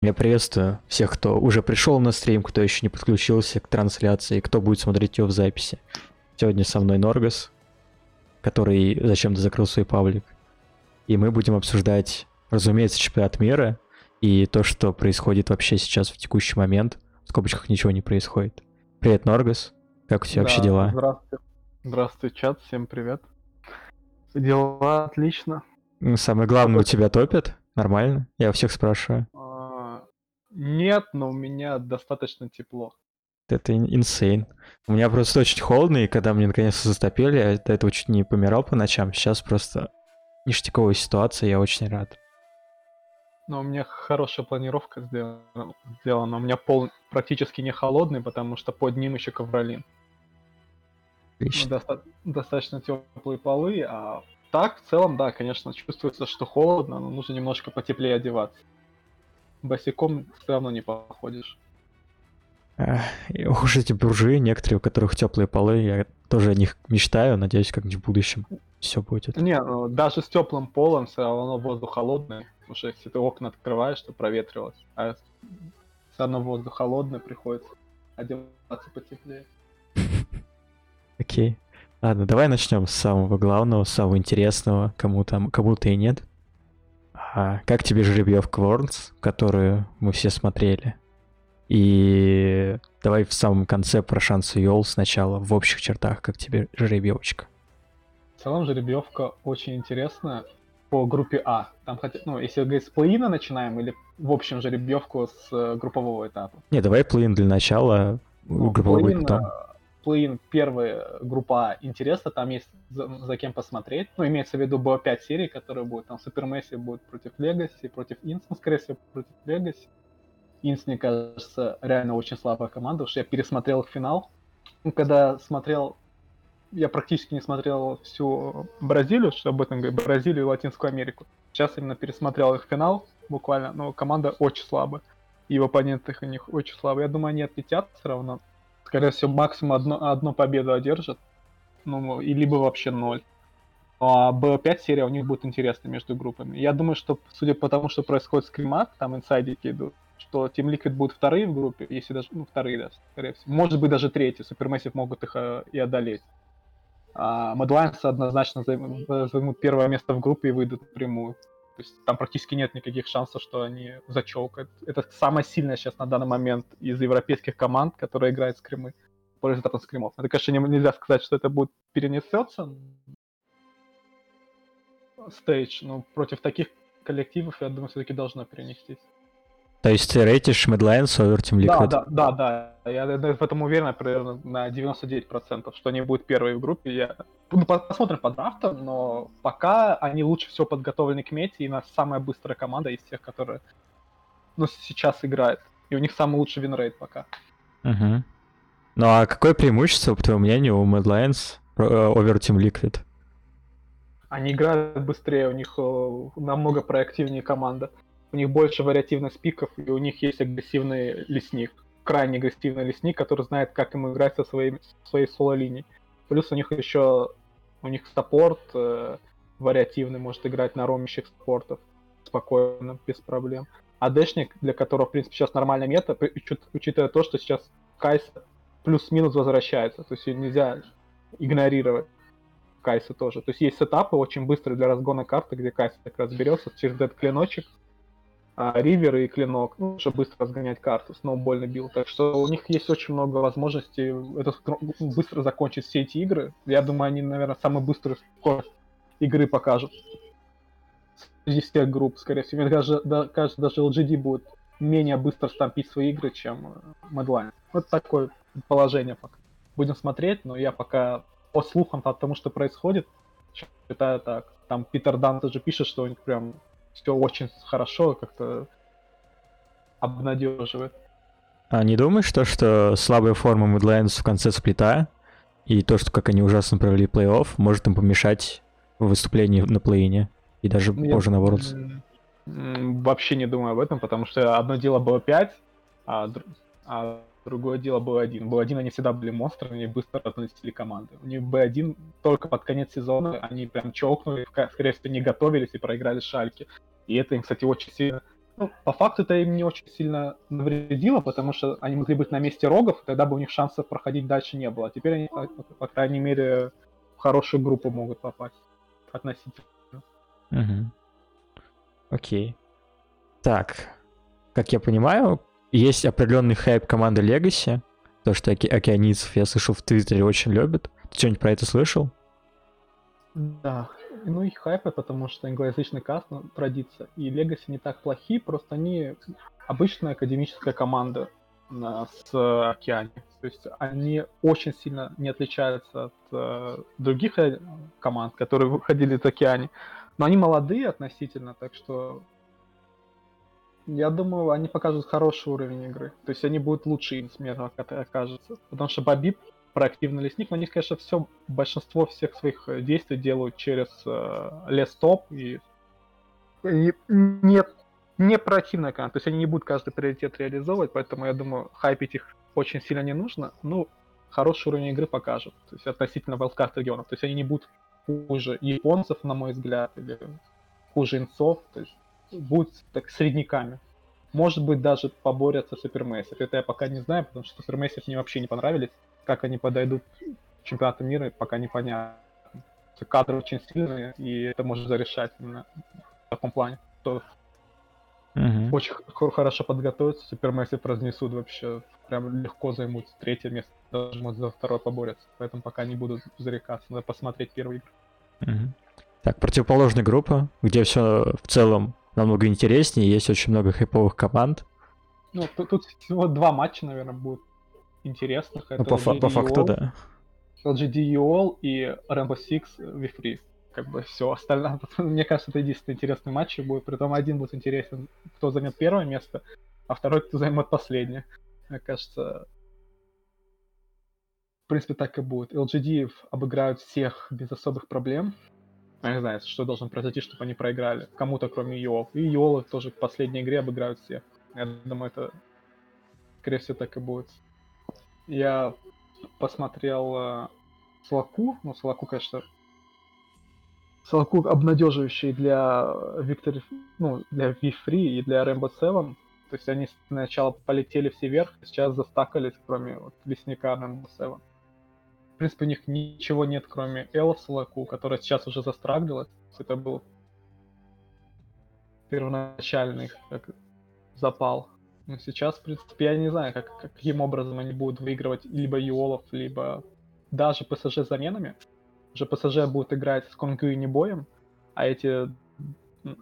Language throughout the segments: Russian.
Я приветствую всех, кто уже пришел на стрим, кто еще не подключился к трансляции, кто будет смотреть ее в записи. Сегодня со мной Норгас, который зачем-то закрыл свой паблик. И мы будем обсуждать, разумеется, чемпионат мира и то, что происходит вообще сейчас в текущий момент. В скобочках ничего не происходит. Привет, Норгас. Как у тебя вообще Да, дела? Здравствуй. Здравствуй, чат, всем привет. Дела отлично. Самое главное, у тебя топят? Нормально? Я у всех спрашиваю. А, Нет, но у меня достаточно тепло. Это ин- инсейн. У меня просто очень холодно, и когда мне наконец-то затопили, я до этого чуть не помирал по ночам. Сейчас просто ништяковая ситуация, я очень рад. Но у меня хорошая планировка сделана. сделана. У меня пол практически не холодный, потому что под ним еще ковролин. Ну, Отлично. доста- достаточно теплые полы, а так, в целом, да, конечно, чувствуется, что холодно, но нужно немножко потеплее одеваться. Босиком все равно не походишь. И уж эти буржуи, некоторые, у которых теплые полы, я тоже о них мечтаю, надеюсь, как-нибудь в будущем все будет. Не, ну, даже с теплым полом все равно воздух холодный. Потому что если ты окна открываешь, то проветривалось. А все равно воздух холодный, приходится одеваться потеплее. Окей. Ладно, давай начнем с самого главного, с самого интересного, кому там, кому-то и нет. А как тебе жеребьевка Worlds, которую мы все смотрели? И давай в самом конце про шансы Йол сначала, в общих чертах, как тебе жеребьевочка. В целом жеребьевка очень интересная по группе А. Там хотя, ну, если говорить с плей начинаем или в общем жеребьевку с э, группового этапа. Не, давай плей для начала, Ну, групповой плей-ин, потом. Плей-ин первая группа А интересно, там есть за, за кем посмотреть. Ну, имеется в виду БО5 серии, которые будут. Там Супер Месси будет против Легаси, против Инс, ну, скорее всего, против Легаси. Инс, мне кажется, реально очень слабая команда, потому что я пересмотрел финал. Ну, когда смотрел, я практически не смотрел всю Бразилию, что об этом говорю, Бразилию и Латинскую Америку. Сейчас именно пересмотрел их финал, буквально, но команда очень слабая. И в оппонентах у них очень слабые. Я думаю, они отлетят все равно. Скорее всего, максимум одно, одну победу одержат. Ну, и либо вообще ноль. А Б5 серия у них будет интересна между группами. Я думаю, что, судя по тому, что происходит с Кримак, там инсайдики идут, что Team Liquid будут вторые в группе, если даже, ну, вторые, да, скорее всего. Может быть, даже третьи. Супермессив могут их э, и одолеть. А Mad Lions однозначно займ- займут первое место в группе и выйдут напрямую. То есть там практически нет никаких шансов, что они зачелкают. Это самая сильная сейчас на данный момент из европейских команд, которая играет скримы по результатам скримов. Это, конечно, не- нельзя сказать, что это будет перенесется стейдж, но против таких коллективов, я думаю, все-таки должно перенестись. То есть ты рейтишь Lions over Team Да, Liquid? да, да, да. Я в этом уверен примерно на 99%, что они будут первые в группе. Я... Ну, по- посмотрим по драфтам, но пока они лучше всего подготовлены к мете, и у нас самая быстрая команда из тех, которые ну, сейчас играет. И у них самый лучший винрейт пока. Мгм. Ну а какое преимущество, по твоему мнению, у Mad Lions over Team Liquid? Они играют быстрее, у них э, намного проактивнее команда. У них больше вариативных пиков, и у них есть агрессивный лесник. Крайне агрессивный лесник, который знает, как ему играть со своей, своей соло-линией. Плюс у них еще у них саппорт э, вариативный, может играть на ромящих саппортов спокойно, без проблем. АДшник, для которого, в принципе, сейчас нормальная мета, учитывая то, что сейчас Кайса плюс-минус возвращается. То есть нельзя игнорировать. Кайса тоже. То есть есть сетапы очень быстрые для разгона карты, где Кайса как раз берется через этот клиночек, ривер и клинок, ну, чтобы быстро разгонять карту, сноубольный билд. Так что у них есть очень много возможностей это быстро закончить все эти игры. Я думаю, они, наверное, самую быструю скорость игры покажут. Среди всех групп, скорее всего. Мне даже, да- кажется, даже LGD будет менее быстро стампить свои игры, чем э, Mad Lions. Вот такое положение пока. Будем смотреть, но я пока по слухам по тому, что происходит, считаю так. Там Питер Дан тоже пишет, что у них прям все очень хорошо, как-то обнадеживает. А не думаешь, то, что слабая форма Lions в конце сплита и то, что как они ужасно провели плей-офф, может им помешать в выступлении на плей-ине и даже Ну, я- позже на Worlds? Вообще не думаю об этом, потому что одно дело было 5, а, а другое дело было 1. Был 1 они всегда были монстрами, они быстро разносили команды. У них B1 только под конец сезона, они прям чокнули, скорее всего, не готовились и проиграли шальки. И это им, кстати, очень сильно Ну, по факту это им не очень сильно навредило, потому что они могли быть на месте рогов, тогда бы у них шансов проходить дальше не было. А теперь они, по крайней мере, в хорошую группу могут попасть относительно. Угу. Окей. Так, как я понимаю, есть определенный хайп команды Legacy, то, что оке- океанийцев, я слышал, в Твиттере очень любят. Ты что-нибудь про это слышал? Да, ну их хайпы, потому что англоязычный каст ну, традиция. И Legacy не так плохи, просто они обычная академическая команда на, с океане. То есть они очень сильно не отличаются от э, других э, команд, которые выходили из океане. Но они молодые относительно, так что я думаю, они покажут хороший уровень игры. То есть они будут лучше им смертно окажется. Потому что Бабип проактивный лесник, но они, конечно, все, большинство всех своих э, действий делают через э, лес-топ и, и не, проактивная команда. То есть они не будут каждый приоритет реализовывать, поэтому я думаю, хайпить их очень сильно не нужно. Ну, хороший уровень игры покажут. То есть относительно Wildcard регионов. То есть они не будут хуже японцев, на мой взгляд, или хуже инцов. То есть будут так средняками. Может быть, даже поборятся с Супермейсов. Это я пока не знаю, потому что Супермейсов мне вообще не понравились. Как они подойдут к чемпионату мира, пока непонятно. Кадры очень сильные, и это может зарешать именно в таком плане. То Мгм. очень хорошо подготовиться, Супермейсов разнесут вообще, прям легко займут третье место, даже может за второе поборются. Поэтому пока не буду зарекаться, надо посмотреть первый игры. Мгм. Так, противоположная группа, где все в целом намного интереснее, есть очень много хайповых команд. Ну, тут, тут всего два матча, наверное, будут интересных. Ну, Это по, фа- по LGD факту, EOL, да. LGD EOL и Rainbow Six V3. Как бы все остальное. Мне кажется, это единственный интересный матч будет. Притом один будет интересен, кто займет первое место, а второй, кто займет последнее. Мне кажется, в принципе, так и будет. LGD обыграют всех без особых проблем. Я не знаю, что должно произойти, чтобы они проиграли. Кому-то, кроме EOL. И EOL тоже в последней игре обыграют всех. Я думаю, это, скорее всего, так и будет. Я посмотрел э, Слаку, ну, Слаку, конечно, Слаку обнадеживающий для Виктор, ну, для V3 и для Rainbow Seven. То есть они сначала полетели все вверх, а сейчас застакались, кроме вот, лесника Rainbow Seven. Принципе, у них ничего нет, кроме Элла Слаку, которая сейчас уже застраглилась. Это был первоначальный как запал. Но сейчас, в принципе, я не знаю, как, каким образом они будут выигрывать либо Юолов, либо даже ПСЖ с заменами. Уже ПСЖ будет играть с Конгю и Небоем, а эти,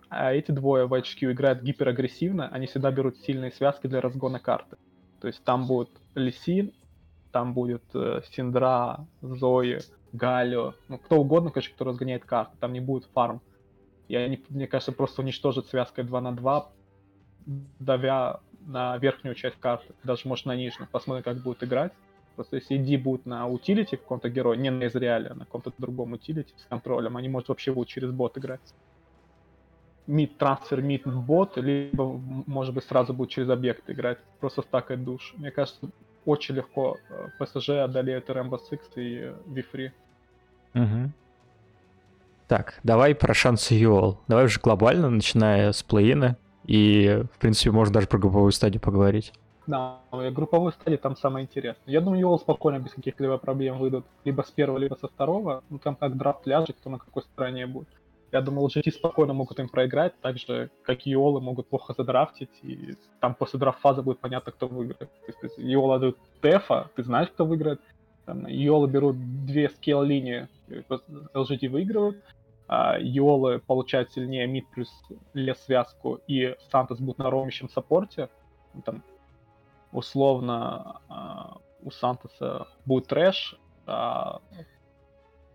а эти двое в HQ играют гиперагрессивно, они всегда берут сильные связки для разгона карты. То есть там будет Лисин, там будет э, Синдра, Зои, Галио, ну кто угодно, конечно, кто разгоняет карты, там не будет фарм. И они, мне кажется, просто уничтожат связкой 2 на 2, давя на верхнюю часть карты, даже может на нижнюю. Посмотрим, как будет играть. Просто если иди будет на утилити каком-то герое, не на Изреале, а на каком-то другом утилити с контролем, они, может, вообще будут через бот играть. Мид трансфер, мид бот, либо, может быть, сразу будут через объект играть, просто стакать душ. Мне кажется, очень легко э, ПСЖ одолеют Rainbow Six и V3. Мгм. Так, давай про шансы Юол. Давай уже глобально, начиная с плей-ина. И, в принципе, можно даже про групповую стадию поговорить. Да, э, групповой стадии там самое интересное. Я думаю, Юол спокойно, без каких-либо проблем выйдут либо с первого, либо со второго. Ну, там как драфт ляжет, кто на какой стороне будет. Я думаю, LGT спокойно могут им проиграть, так же, как и Иолы могут плохо задрафтить, и там после драфт-фазы будет понятно, кто выиграет. То есть, Иола дают Тефа, ты знаешь, кто выиграет. Там, Иолы берут две скейл-линии, и просто LGT выигрывают, а Иолы получают сильнее мид плюс лес связку, и Сантос будет на ромящем саппорте. Ну, Там, условно, а, у Сантоса будет трэш, а,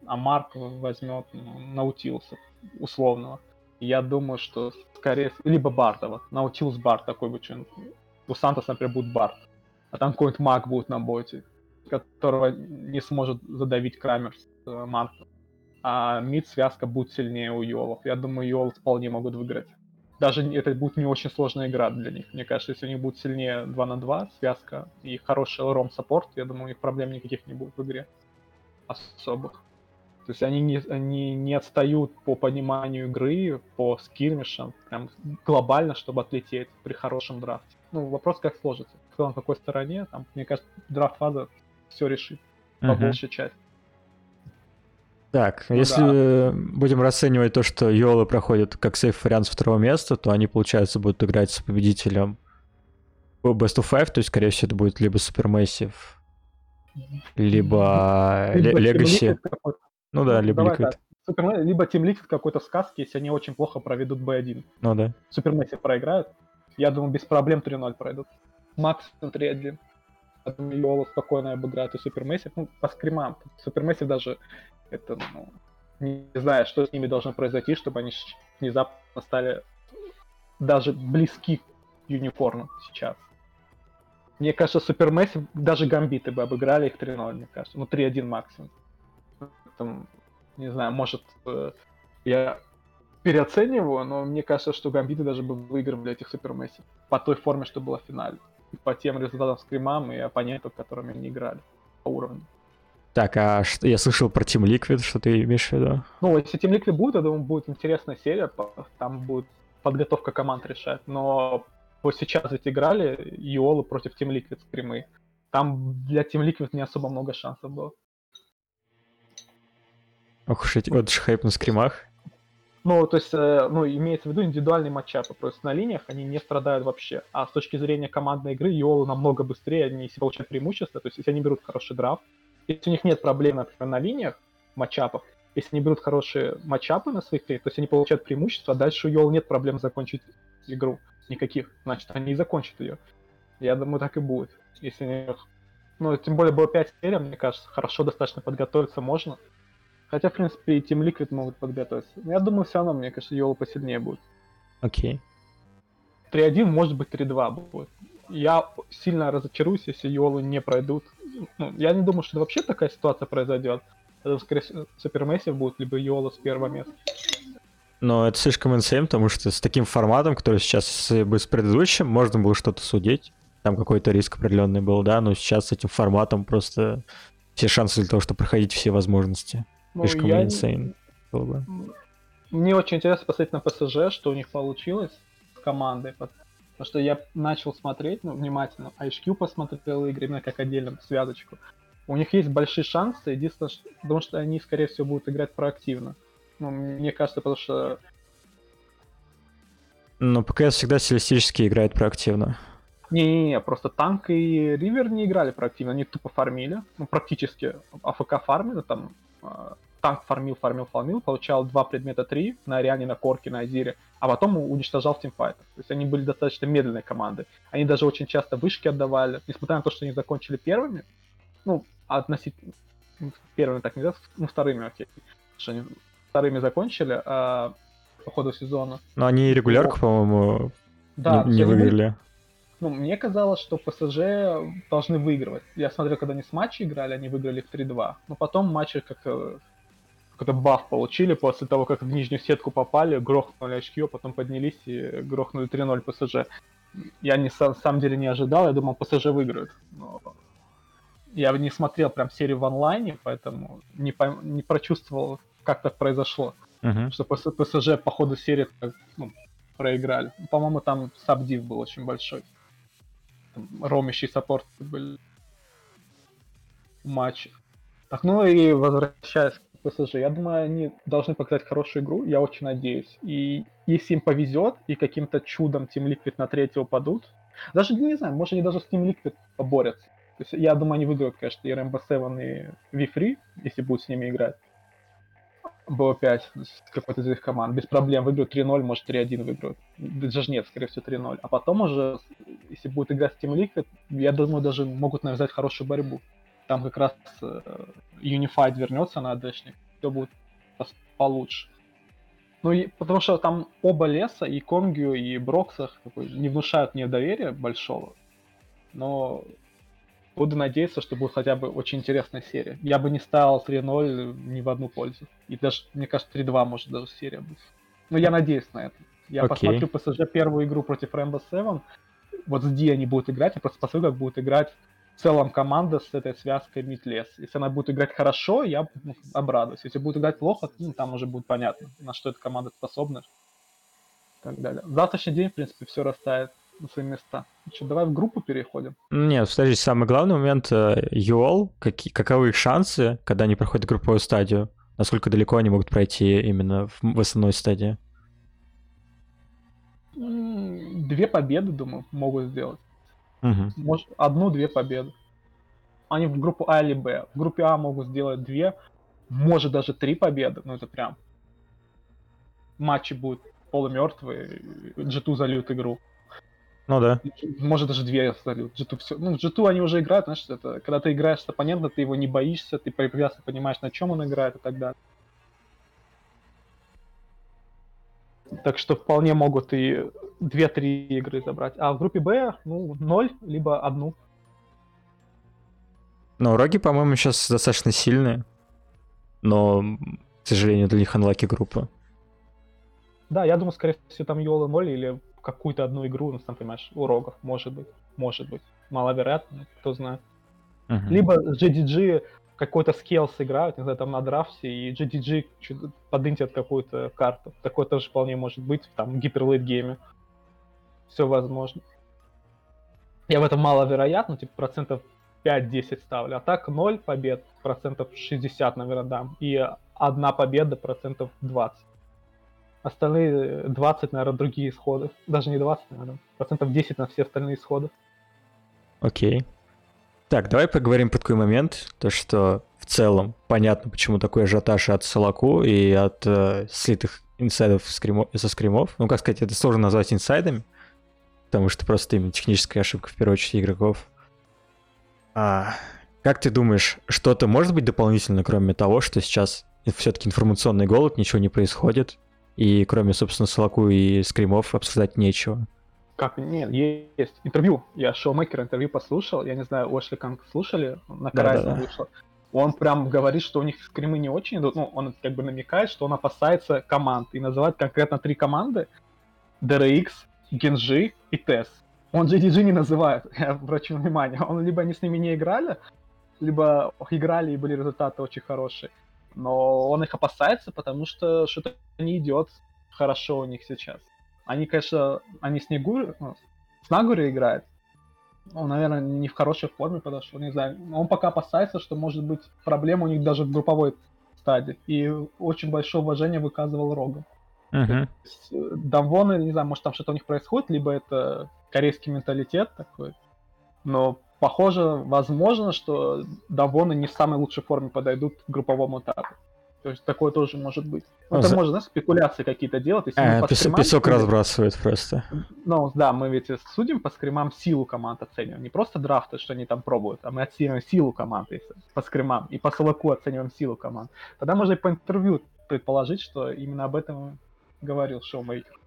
а Марк возьмет ну, Наутилуса условного. Я думаю, что скорее... Либо Бардова. Наутилус Бард такой бы что У Сантоса, например, будет Бард. А там какой-нибудь маг будет на боте, которого не сможет задавить Крамер с э, Марком. А мид связка будет сильнее у Йолов. Я думаю, Йол вполне могут выиграть. Даже это будет не очень сложная игра для них. Мне кажется, если они будут сильнее 2 на 2, связка и хороший ром саппорт, я думаю, у них проблем никаких не будет в игре. Особых. То есть они не, они не отстают по пониманию игры, по скирмишам, прям глобально, чтобы отлететь при хорошем драфте. Ну, вопрос, как сложится. Кто на какой стороне, там, мне кажется, драфт-фаза все решит, по Мгм. большей части. Так, Ну если будем расценивать то, что Йолы проходят как сейф вариант с второго места, то они, получается, будут играть с победителем Best of Five, то есть, скорее всего, это будет либо Supermassive, либо Legacy. Ну да, Ну, либо давай Liquid. так. Супермэ- либо Team Liquid какой-то в сказке, если они очень плохо проведут B1. Ну да. Супермэссив проиграют. Я думаю, без проблем 3-0 пройдут. Максимум 3-1. Я думаю, Йола спокойно обыграет и Супермэссив. Ну, по скримам. Супермэссив даже, это, ну, не знаю, что с ними должно произойти, чтобы они внезапно стали даже близки к юниформу сейчас. Мне кажется, Супермэссив, даже гамбиты бы обыграли их 3-0, мне кажется. Ну, 3-1 максимум. Там, не знаю, может, э, я переоцениваю, но мне кажется, что гамбиты даже бы выигрывали этих супермессив по той форме, что была в финале. И по тем результатам скримам и оппонентам, которыми они играли по уровню. Так, а что, я слышал про Team Liquid, что ты имеешь в виду? Ну, если Team Liquid будет, я думаю, будет интересная серия, там будет подготовка команд решать. Но вот сейчас ведь играли Иолу против Team Liquid скримы. Там для Team Liquid не особо много шансов было. Ох уж эти, вот же хайп на скримах. Ну, то есть, э, ну, имеется в виду индивидуальные матчапы. Просто на линиях они не страдают вообще. А с точки зрения командной игры, Йолу намного быстрее, они себе получают преимущество. То есть, если они берут хороший драфт, если у них нет проблем, например, на линиях матчапов, если они берут хорошие матчапы на своих линиях, то есть они получают преимущество, а дальше у Йолу нет проблем закончить игру. Никаких. Значит, они и закончат ее. Я думаю, так и будет. Если они... Ну, тем более было 5 серий, мне кажется, хорошо достаточно подготовиться можно. Хотя, в принципе, и Team Liquid могут подготовиться. Но я думаю, все равно, мне кажется, Йола посильнее будет. Окей. 3-1, может быть, 3-2 будет. Я сильно разочаруюсь, если Йолы не пройдут. Ну, я не думаю, что вообще такая ситуация произойдет. Это, скорее всего, Супермессив будет, либо Йола с первого места. Но это слишком инсейн, потому что с таким форматом, который сейчас с- бы с предыдущим, можно было что-то судить. Там какой-то риск определенный был, да, но сейчас с этим форматом просто все шансы для того, чтобы проходить все возможности. Ну, Слишком я- инсейн было бы. Мне очень интересно посмотреть на ПСЖ, что у них получилось с командой. пот- Потому что я начал смотреть, ну, внимательно. HQ посмотрел игры, именно как отдельно связочку. У них есть большие шансы, единственное, что, потому что они, скорее всего, будут играть проактивно. Ну, мне кажется, потому что Но ПКС всегда стилистически играет проактивно. Не-не-не, просто Танк и Ривер не играли проактивно, они тупо фармили, ну, практически АФК фармили, там, э, Танк фармил, фармил, фармил, получал два предмета три на Ариане, на Корке, на Азире, а потом уничтожал тимфайтов. То есть они были достаточно медленной командой. Они даже очень часто вышки отдавали, несмотря на то, что они закончили первыми, ну, относительно, ну, первыми так нельзя, ну, вторыми, окей, что они вторыми закончили а, по ходу сезона. Но они регулярку, по-моему, Да, не, не выиграли. Ну, мне казалось, что ПСЖ должны выигрывать. Я смотрел, когда они с матча играли, они выиграли в 3-2. Но потом матчи как э, какой-то баф получили после того, как в нижнюю сетку попали, грохнули очки, а потом поднялись и грохнули 3-0 ПСЖ. Я не, на самом деле не ожидал, я думал, ПСЖ выиграют. Но я не смотрел прям серию в онлайне, поэтому не, пойм- не прочувствовал, как так произошло Мгм. что ПС- ПСЖ по ходу серии ну, проиграли. По-моему, там сабдив был очень большой. Там ромящий саппорт были матчи. Так, ну и возвращаясь к ПСЖ, я думаю, они должны показать хорошую игру, я очень надеюсь. И если им повезет, и каким-то чудом Team Liquid на третьего падут, даже, не знаю, может они даже с Team Liquid поборются. То есть я думаю, они выиграют, конечно, и Rainbow Seven, и V3, если будут с ними играть. БО5 с какой-то из их команд. Без проблем выиграют 3-0, может 3-1 выиграют. Даже нет, скорее всего 3-0. А потом уже, если будет играть с Team Liquid, я думаю, даже могут навязать хорошую борьбу. Там как раз э, Unified вернется на АДшник, все будет получше. Ну, и, потому что там оба леса, и Конгю, и Броксах, не внушают мне доверия большого. Но буду надеяться, что будет хотя бы очень интересная серия. Я бы не ставил 3-0 ни в одну пользу. И даже, мне кажется, 3-2 может даже серия быть. Но я надеюсь на это. Я Окей. посмотрю ПСЖ первую игру против Rainbow Seven. Вот с Ди они будут играть, я просто посмотрю, как будут играть в целом команда с этой связкой мид-лес. Если она будет играть хорошо, я ну, обрадуюсь. Если будет играть плохо, ну, там уже будет понятно, на что эта команда способна. Так далее. В завтрашний день, в принципе, все расставит на свои места. Что, давай в группу переходим. Нет, подожди, самый главный момент э, ЮОЛ, какие, каковы их шансы, когда они проходят групповую стадию? Насколько далеко они могут пройти именно в, в основной стадии? Две победы, думаю, могут сделать. Угу. Может, одну-две победы. Они в группу А или Б. В группе А могут сделать две, может даже три победы. Ну это прям матчи будут полумертвые, G2 зальют игру. Ну да. Может даже две зальют. G2 все. Ну, G2 они уже играют, знаешь, это, когда ты играешь с оппонентом, ты его не боишься, ты прекрасно понимаешь, на чем он играет и так далее. Так что вполне могут и 2-3 игры забрать. А в группе Б, ну, 0, либо одну. Но роги, по-моему, сейчас достаточно сильные. Но, к сожалению, для них анлаки группа. Да, я думаю, скорее всего, там Йола 0 или какую-то одну игру, ну, сам понимаешь, у рогов, может быть. Может быть. Маловероятно, кто знает. Uh-huh. Либо GDG какой-то скилл сыграют, не знаю, там на драфте, и GDG подынтят какую-то карту. Такое тоже вполне может быть там, в гиперлейт гейме. Все возможно. Я в этом маловероятно, типа процентов 5-10 ставлю. А так 0 побед, процентов 60, наверное, дам. И одна победа, процентов 20. Остальные 20, наверное, другие исходы. Даже не 20, наверное. Процентов 10 на все остальные исходы. Окей. Okay. Так, давай поговорим про такой момент, то что в целом понятно, почему такой ажиотаж от Солаку и от э, слитых инсайдов скримо, со скримов. Ну, как сказать, это сложно назвать инсайдами, потому что просто именно техническая ошибка в первую очередь игроков. А, как ты думаешь, что-то может быть дополнительно, кроме того, что сейчас все-таки информационный голод, ничего не происходит, и кроме, собственно, Солаку и скримов обсуждать нечего? Как? Нет, есть интервью. Я шоумейкер интервью послушал. Я не знаю, Ошли Канг слушали? На Карайзе да, да, вышло. Он прям говорит, что у них скримы не очень идут. Ну, он как бы намекает, что он опасается команд. И называет конкретно три команды. DRX, Genji и TES. Он GDG не называет, я обращу внимание. Он либо они с ними не играли, либо играли и были результаты очень хорошие. Но он их опасается, потому что что-то не идет хорошо у них сейчас. Они, конечно, они с Нигури, ну, с Нагури играют. Он, наверное, не в хорошей форме подошел, не знаю. Он пока опасается, что может быть проблема у них даже в групповой стадии. И очень большое уважение выказывал Рога. Uh-huh. Давоны, не знаю, может там что-то у них происходит, либо это корейский менталитет такой. Но похоже, возможно, что Давоны не в самой лучшей форме подойдут к групповому этапу. То есть такое тоже может быть. Ну, это за... можно, знаешь, спекуляции какие-то делать. Если а, пес- скримам, песок судим, разбрасывает просто. Ну, да, мы ведь судим по скримам силу команд оцениваем. Не просто драфты, что они там пробуют, а мы оцениваем силу команды по скримам. И по солоку оцениваем силу команд. Тогда можно и по интервью предположить, что именно об этом говорил шоумейкер.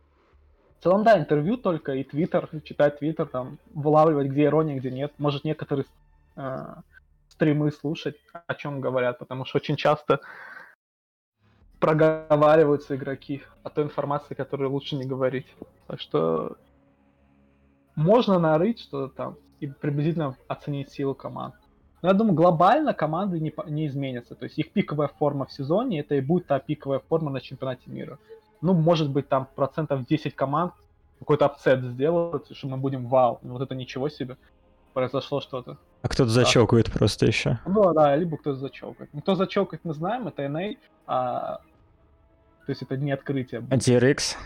Целом, да, интервью только и твиттер, читать твиттер, там, вылавливать, где ирония, где нет. Может, некоторые э, стримы слушать, о чем говорят, потому что очень часто проговариваются игроки о той информации, которую лучше не говорить. Так что можно нарыть что-то там и приблизительно оценить силу команд. Но я думаю, глобально команды не, не изменятся. То есть их пиковая форма в сезоне, это и будет та пиковая форма на чемпионате мира. Ну, может быть, там процентов 10 команд какой-то апсет сделают, что мы будем вау, вот это ничего себе, произошло что-то. А кто-то да. просто еще. Ну да, либо кто-то зачокает. Ну, кто зачокает, мы знаем, это NA, а то есть это не открытие. А DRX?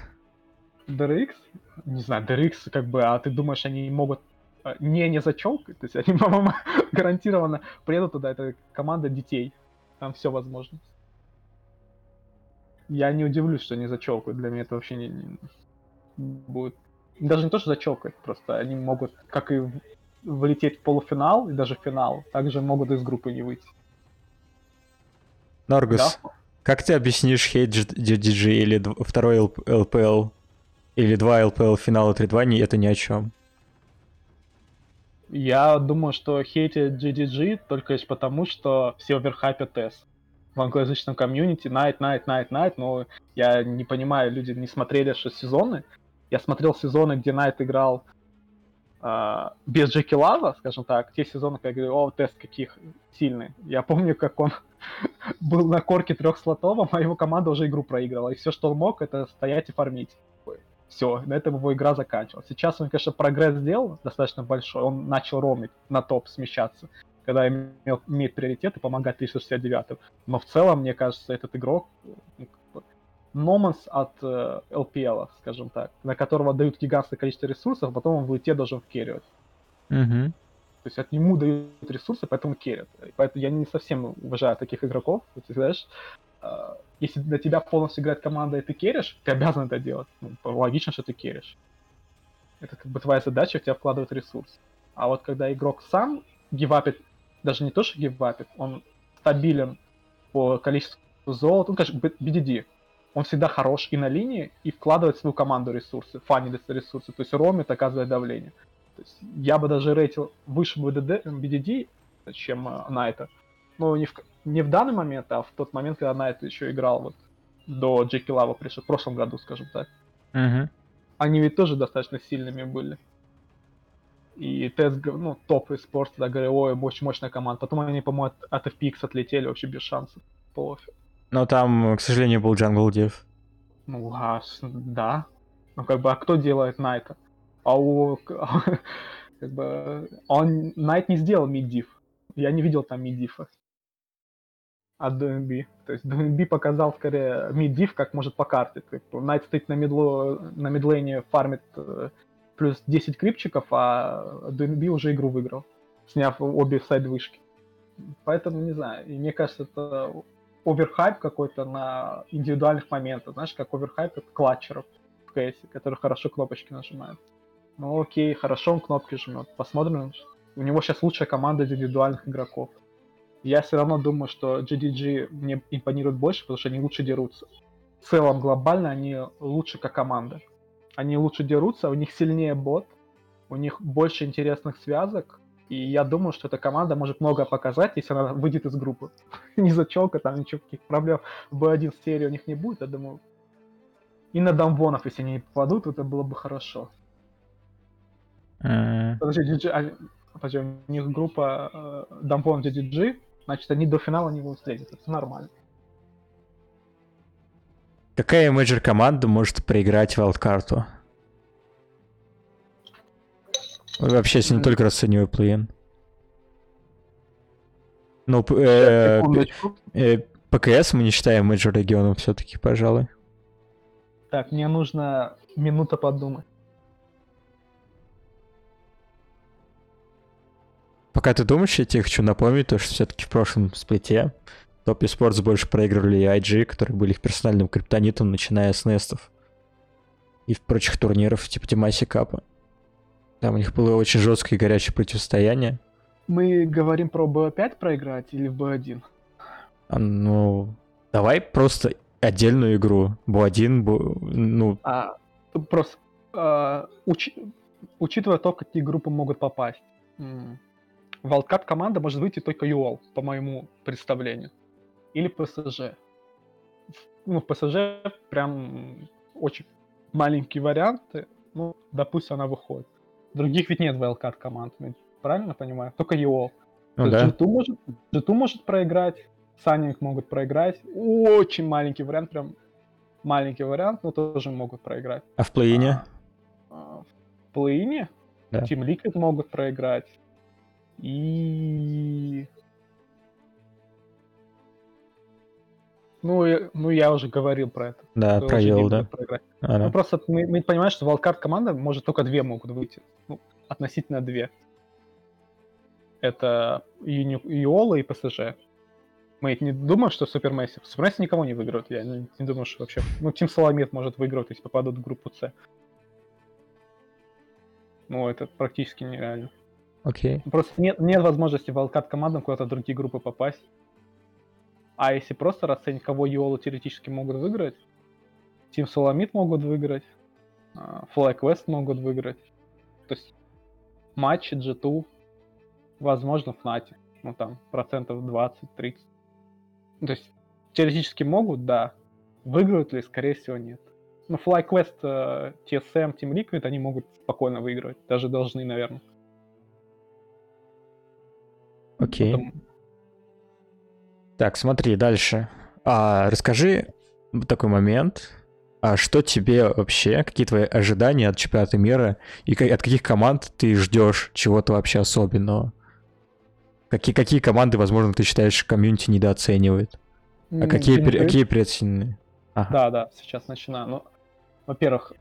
DRX? Не знаю, DRX как бы, а ты думаешь, они могут э, не не зачелкать? То есть они, по-моему, гарантированно приедут туда, это команда детей. Там все возможно. Я не удивлюсь, что они зачелкают. Для меня это вообще не, не будет. Даже не то, что зачелкать, просто они могут, как и влететь в полуфинал и даже в финал, также могут из группы не выйти. Норгус, да? Как ты объяснишь хейт GDG или второй ЛПЛ? Или два ЛПЛ финала 3-2, это ни о чем. Я думаю, что хейтят GDG только лишь потому, что все оверхайпят тест в англоязычном комьюнити, Night, Night, Night, Night, но я не понимаю, люди не смотрели что сезоны. Я смотрел сезоны, где Найт играл а, без Джеки Лава, скажем так, те сезоны, когда я говорю, о, тест каких сильный. Я помню, как он был на корке трехслотовом, а его команда уже игру проиграла. И все, что он мог, это стоять и фармить. Все, на этом его игра заканчивалась. Сейчас он, конечно, прогресс сделал достаточно большой. Он начал ромить на топ смещаться, когда имел, имеет приоритет и помогать 369 Но в целом, мне кажется, этот игрок Номанс от э, LPL, скажем так, на которого дают гигантское количество ресурсов, потом он в луте должен керривать. Угу. То есть от нему дают ресурсы, поэтому керят. Поэтому я не совсем уважаю таких игроков. Ты знаешь, э, если на тебя полностью играет команда, и ты керишь, ты обязан это делать. Ну, логично, что ты керишь. Это как бы твоя задача, в тебя вкладывают ресурс. А вот когда игрок сам гивапит, даже не то, что гивапит, он стабилен по количеству золота, ну, конечно, BDD, он всегда хорош и на линии, и вкладывает в свою команду ресурсы, фанит ресурсы, то есть ромит, оказывает давление. То есть я бы даже рейтил выше BDD, BDD, чем э, Найта. Но не в, не в данный момент, а в тот момент, когда Найт еще играл вот до Джеки Лава пришел, в прошлом году, скажем так. Угу. Они ведь тоже достаточно сильными были. И тест, ну, топ из спорта, да, говорили, ой, очень мощная команда. Потом они, по-моему, от, от FPX отлетели вообще без шансов. Полофиг. Но там, к сожалению, был Jungle Div. Ну, а, да. Ну, как бы, а кто делает Найта? А у... как бы... Он... Найт не сделал миддив. Я не видел там миддифа. От DNB. То есть DNB показал скорее миддив, как может по карте. Найт стоит на, мидло... на мидлейне, фармит э, плюс 10 крипчиков, а DNB уже игру выиграл, сняв обе сайд-вышки. Поэтому, не знаю, и мне кажется, это оверхайп какой-то на индивидуальных моментах, знаешь, как оверхайп от клатчеров в кейсе, которые хорошо кнопочки нажимают. Ну окей, хорошо он кнопки жмет. Посмотрим. У него сейчас лучшая команда индивидуальных игроков. Я все равно думаю, что GDG мне импонирует больше, потому что они лучше дерутся. В целом, глобально, они лучше как команда. Они лучше дерутся, у них сильнее бот, у них больше интересных связок, и я думаю, что эта команда может многое показать, если она выйдет из группы. не зачелка, там ничего, каких проблем в Bo1 серии у них не будет, я думаю. И на дамвонов, если они не попадут, это было бы хорошо. Подожди, EDG, а, подожди, у них группа э, дамвон, EDG, значит, они до финала не будут встретиться, это нормально. Какая major команда может проиграть вайлдкарту? Вообще, если не только расцениваю play-in. Ну, э, э, PCS мы не считаем major регионом все-таки, пожалуй. Так, мне нужно минута подумать. Пока ты думаешь, я тебе хочу напомнить, то, что все-таки в прошлом сплите Top Esports больше проигрывали IG, которые были их персональным криптонитом, начиная с NEST ов и в прочих турниров, типа Mid-Season Cup а. Там у них было очень жесткое и горячее противостояние. Мы говорим про B5 проиграть или B1? А, ну, давай просто отдельную игру. B1, B... ну... А, просто а, уч... учитывая то, какие группы могут попасть. В Wildcard команда может выйти только UOL, по моему представлению. Или PSG. Ну, в PSG прям очень маленькие варианты. Ну, допустим, она выходит. Других ведь нет wildcard команд, правильно понимаю? Только EO. Ну, да. G2 может, G2 может проиграть, Санинг могут проиграть. Очень маленький вариант, прям маленький вариант, но тоже могут проиграть. А в плей-ине? А, а, в плей-ине? Да. Team Liquid могут проиграть. И... Ну, ну, я уже говорил про это. Да, про UOL, да. А, ну, просто мы, мы понимаем, что wildcard команда может только две могут выйти. Ну, относительно две. Это UOL а и PSG. Мы не думаем, что SuperMassive. SuperMassive никого не выиграют. Я не, не думаю, что вообще... Ну, Team SoloMid может выиграть, если попадут в группу С. Ну, это практически нереально. Окей. Okay. Просто нет, нет возможности wildcard командам куда-то в другие группы попасть. А если просто расценить, кого Йолу теоретически могут выиграть, Team Solomid могут выиграть, FlyQuest а, могут выиграть. То есть матчи G2, возможно, Fnatic. Ну там, процентов 20-30. Ну, то есть теоретически могут, да. Выиграют ли, скорее всего, нет. Ну, FlyQuest, TSM, Team Liquid, они могут спокойно выигрывать. Даже должны, наверное. Окей. Потом... Так, смотри, дальше. А, расскажи такой момент. А что тебе вообще, какие твои ожидания от чемпионата мира и от каких команд ты ждешь чего-то вообще особенного? Какие, какие команды, возможно, ты считаешь, комьюнити недооценивает? А какие, пере, какие переоценены? Ага. Да, да, сейчас начинаю. Ну, во-первых,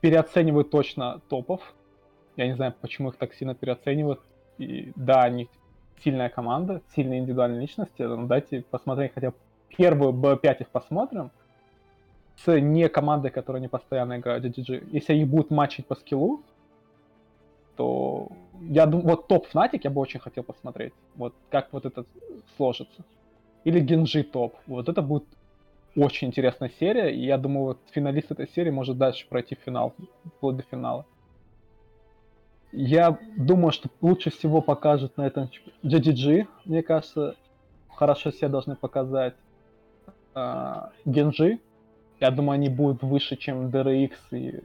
переоценивают точно топов. Я не знаю, почему их так сильно переоценивают. И да, они сильная команда, сильные индивидуальные личности. Но дайте посмотреть хотя первую B5 их посмотрим с не командой, которая не постоянно играет GGG. Если их будут матчить по скиллу, то я думаю, вот топ Fnatic я бы очень хотел посмотреть. Вот как вот это сложится. Или Генджи топ. Вот это будет очень интересная серия, и я думаю, вот финалист этой серии может дальше пройти финал, вплоть до финала. Я думаю, что лучше всего покажут на этом GGG, мне кажется, хорошо себя должны показать. Uh, Генджи, я думаю, они будут выше, чем DRX и...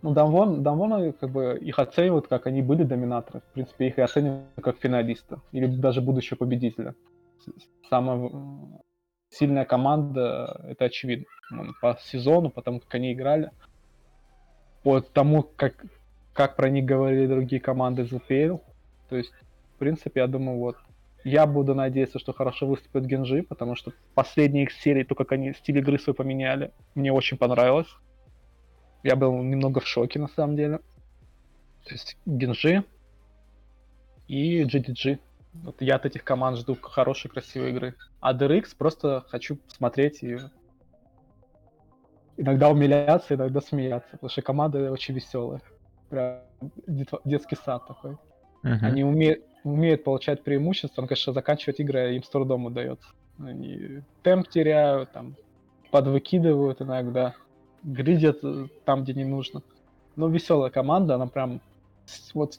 Ну, Дамвон, Дамвона, как бы, их оценивают, как они были доминаторы. В принципе, их и оценивают как финалиста. Или даже будущего победителя. Самая сильная команда, это очевидно. По сезону, потому как они играли. По тому, как, как про них говорили другие команды из ЛПЛ. То есть, в принципе, я думаю, вот я буду надеяться, что хорошо выступит Генжи, потому что последние их серии, то, как они стиль игры свой поменяли, мне очень понравилось. Я был немного в шоке, на самом деле. То есть Генжи и GDG. Вот я от этих команд жду хорошей, красивой игры. А DRX просто хочу посмотреть и иногда умиляться, иногда смеяться, потому что команда очень веселая. Прям детский сад такой. Uh-huh. Они умеют, умеют получать преимущество, но, конечно, заканчивать игры им с трудом удается. Они темп теряют, там, подвыкидывают иногда, гридят э, там, где не нужно. Но веселая команда, она прям... Вот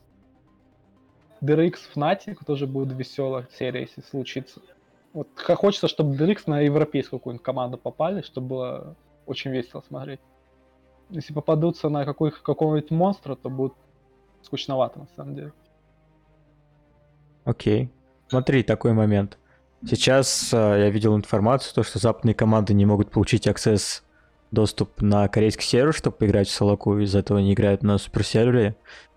DRX Fnatic тоже будет веселая серия, если случится. Вот хочется, чтобы DRX на европейскую какую-нибудь команду попали, чтобы было очень весело смотреть. Если попадутся на какой- какого-нибудь монстра, то будет скучновато на самом деле. Окей. Смотри, такой момент. Сейчас э, я видел информацию, то, что западные команды не могут получить аксесс доступ на корейский сервер, чтобы поиграть в Солоку, из-за этого не играют на суперсервере,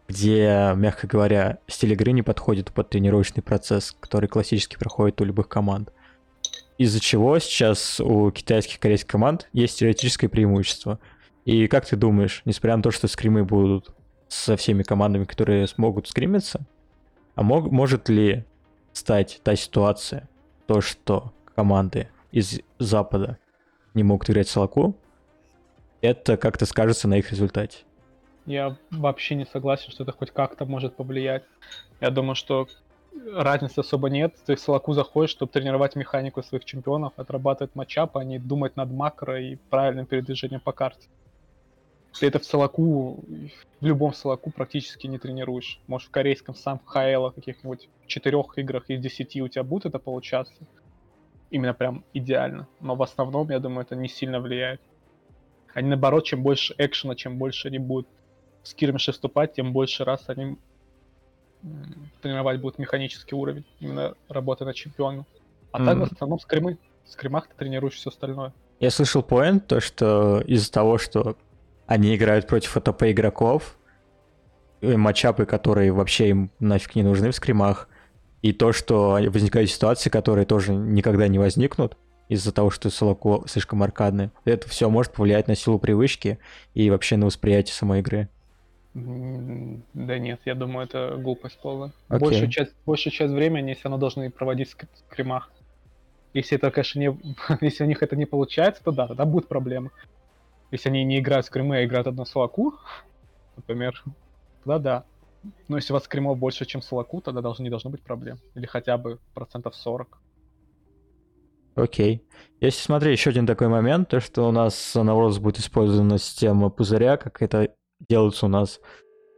где, мягко говоря, стиль игры не подходит под тренировочный процесс, который классически проходит у любых команд. Из-за чего сейчас у китайских и корейских команд есть теоретическое преимущество. И как ты думаешь, несмотря на то, что скримы будут со всеми командами, которые смогут скримиться, а мог, может ли стать та ситуация, то, что команды из Запада не могут играть в Солоку, это как-то скажется на их результате? Я вообще не согласен, что это хоть как-то может повлиять. Я думаю, что разницы особо нет. Ты в Солоку заходишь, чтобы тренировать механику своих чемпионов, отрабатывать матчап, а не думать над макро и правильным передвижением по карте. Ты это в Солоку, в любом Солоку практически не тренируешь. Может, в корейском сам Хаэла каких-нибудь четырех играх из десяти у тебя будет это получаться. Именно прям идеально. Но в основном, я думаю, это не сильно влияет. Они наоборот, чем больше экшена, чем больше они будут в скирмише вступать, тем больше раз они тренировать будут механический уровень, именно работа над чемпионом. А mm. так в основном скримы. В скримах ты тренируешь все остальное. Я слышал поинт, то что из-за того, что они играют против АТП игроков, матчапы, которые вообще им нафиг не нужны в скримах, и то, что возникают ситуации, которые тоже никогда не возникнут из-за того, что Солоко слишком аркадный. Это все может повлиять на силу привычки и вообще на восприятие самой игры. Да нет, я думаю, это глупость полная. Okay. Большую, часть, большую часть времени они все равно должны проводить в скримах. Если это, конечно, не... Если у них это не получается, то да, тогда будут проблемы. Если они не играют в скримы, а играют одну солоку, например, тогда да. Но если у вас скримов больше, чем солоку, тогда должно, не должно быть проблем. Или хотя бы процентов 40. Окей. Если смотри, еще один такой момент, то что у нас на Worlds будет использована система пузыря, как это делается у нас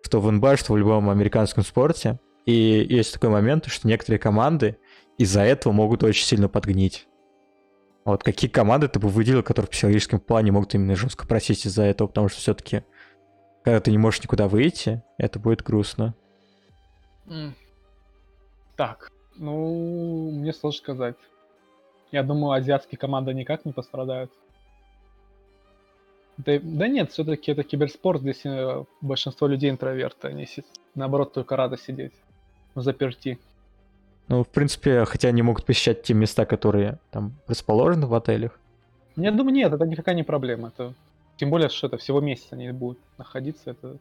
что в НБА, что в любом американском спорте. И есть такой момент, что некоторые команды из-за этого могут очень сильно подгнить. А вот какие команды ты бы выделил, которые в психологическом плане могут именно жестко просить из-за этого, потому что все-таки, когда ты не можешь никуда выйти, это будет грустно. Так, ну, мне сложно сказать. Я думаю, азиатские команды никак не пострадают. Да, да нет, все-таки это киберспорт, здесь э, большинство людей интроверты, они наоборот только рады сидеть в заперти. Ну, в принципе, хотя они могут посещать те места, которые там расположены в отелях. Я думаю, нет, это никакая не проблема. Это... Тем более, что это всего месяц они будут находиться. Это...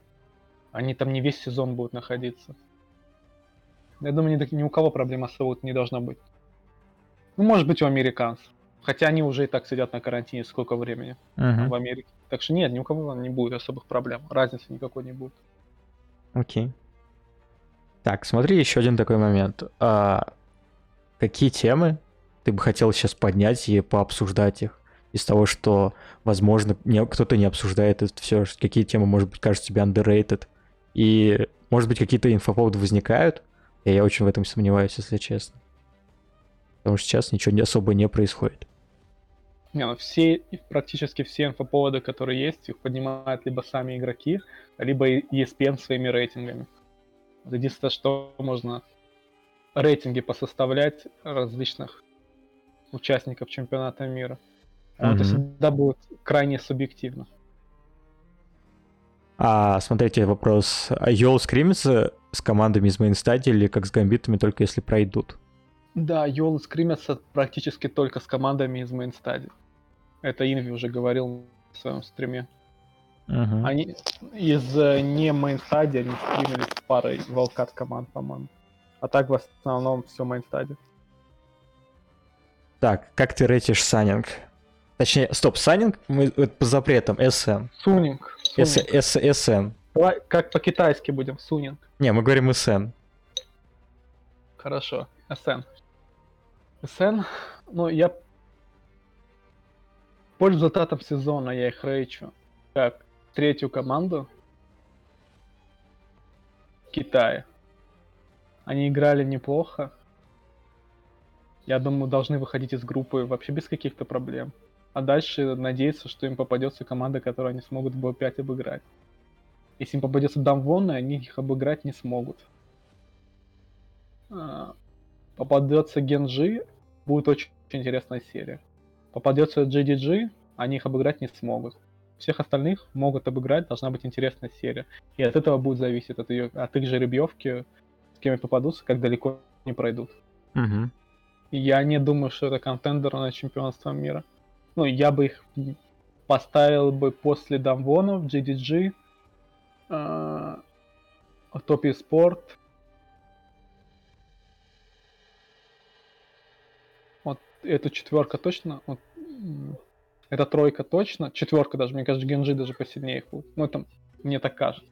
Они там не весь сезон будут находиться. Я думаю, ни, ни у кого проблем особо не должно быть. Ну, может быть, у американцев. Хотя они уже и так сидят на карантине сколько времени Мгм. в Америке. Так что нет, ни у кого не будет особых проблем. Разницы никакой не будет. Окей. Так, смотри, еще один такой момент. А, какие темы ты бы хотел сейчас поднять и пообсуждать их? Из того, что, возможно, кто-то не обсуждает это все, какие темы, может быть, кажутся тебе underrated. И, может быть, какие-то инфоповоды возникают, и я очень в этом сомневаюсь, если честно. Потому что сейчас ничего особо не происходит. Не, ну все, практически все инфоповоды, которые есть, их поднимают либо сами игроки, либо ESPN своими рейтингами. Вот Единственное, что можно рейтинги посоставлять различных участников чемпионата мира. А Это всегда будет крайне субъективно. А, смотрите, вопрос. А UOL скримится с командами из main stage или как с гамбитами, только если пройдут? Да, UOL ы скримятся практически только с командами из main stage. Это Инви уже говорил в своем стриме. Мгм. Они из э, не main stage они скримились с парой wildcard команд, по-моему. А так в основном все мейнстади. Так, как ты рейтишь Санинг? Точнее, стоп, Санинг мы, это по запретам, СН. Сунинг. С, Сунинг. С- СН. Давай как по-китайски будем. Сунинг. Не, мы говорим СН. Хорошо. СН. СН, ну я по результатам сезона я их рейчу как третью команду Китая. Они играли неплохо. Я думаю, должны выходить из группы вообще без каких-то проблем. А дальше надеяться, что им попадется команда, которую они смогут в Б5 обыграть. Если им попадется Дамвон, они их обыграть не смогут. А, Попадется Генджи, будет очень интересная серия. Попадется GDG, они их обыграть не смогут. Всех остальных могут обыграть, должна быть интересная серия. И от этого будет зависеть, от, ее, от их жеребьевки, с кем они попадутся, как далеко они пройдут. И я не думаю, что это контендер на чемпионство мира. Ну, я бы их поставил бы после Дамвонов, GDG, э, Топи Спорт. Вот эту четверка точно. Вот, м, эта тройка точно. Четверка даже, мне кажется, Генджи даже посильнее их будет. Ну, это мне так кажется.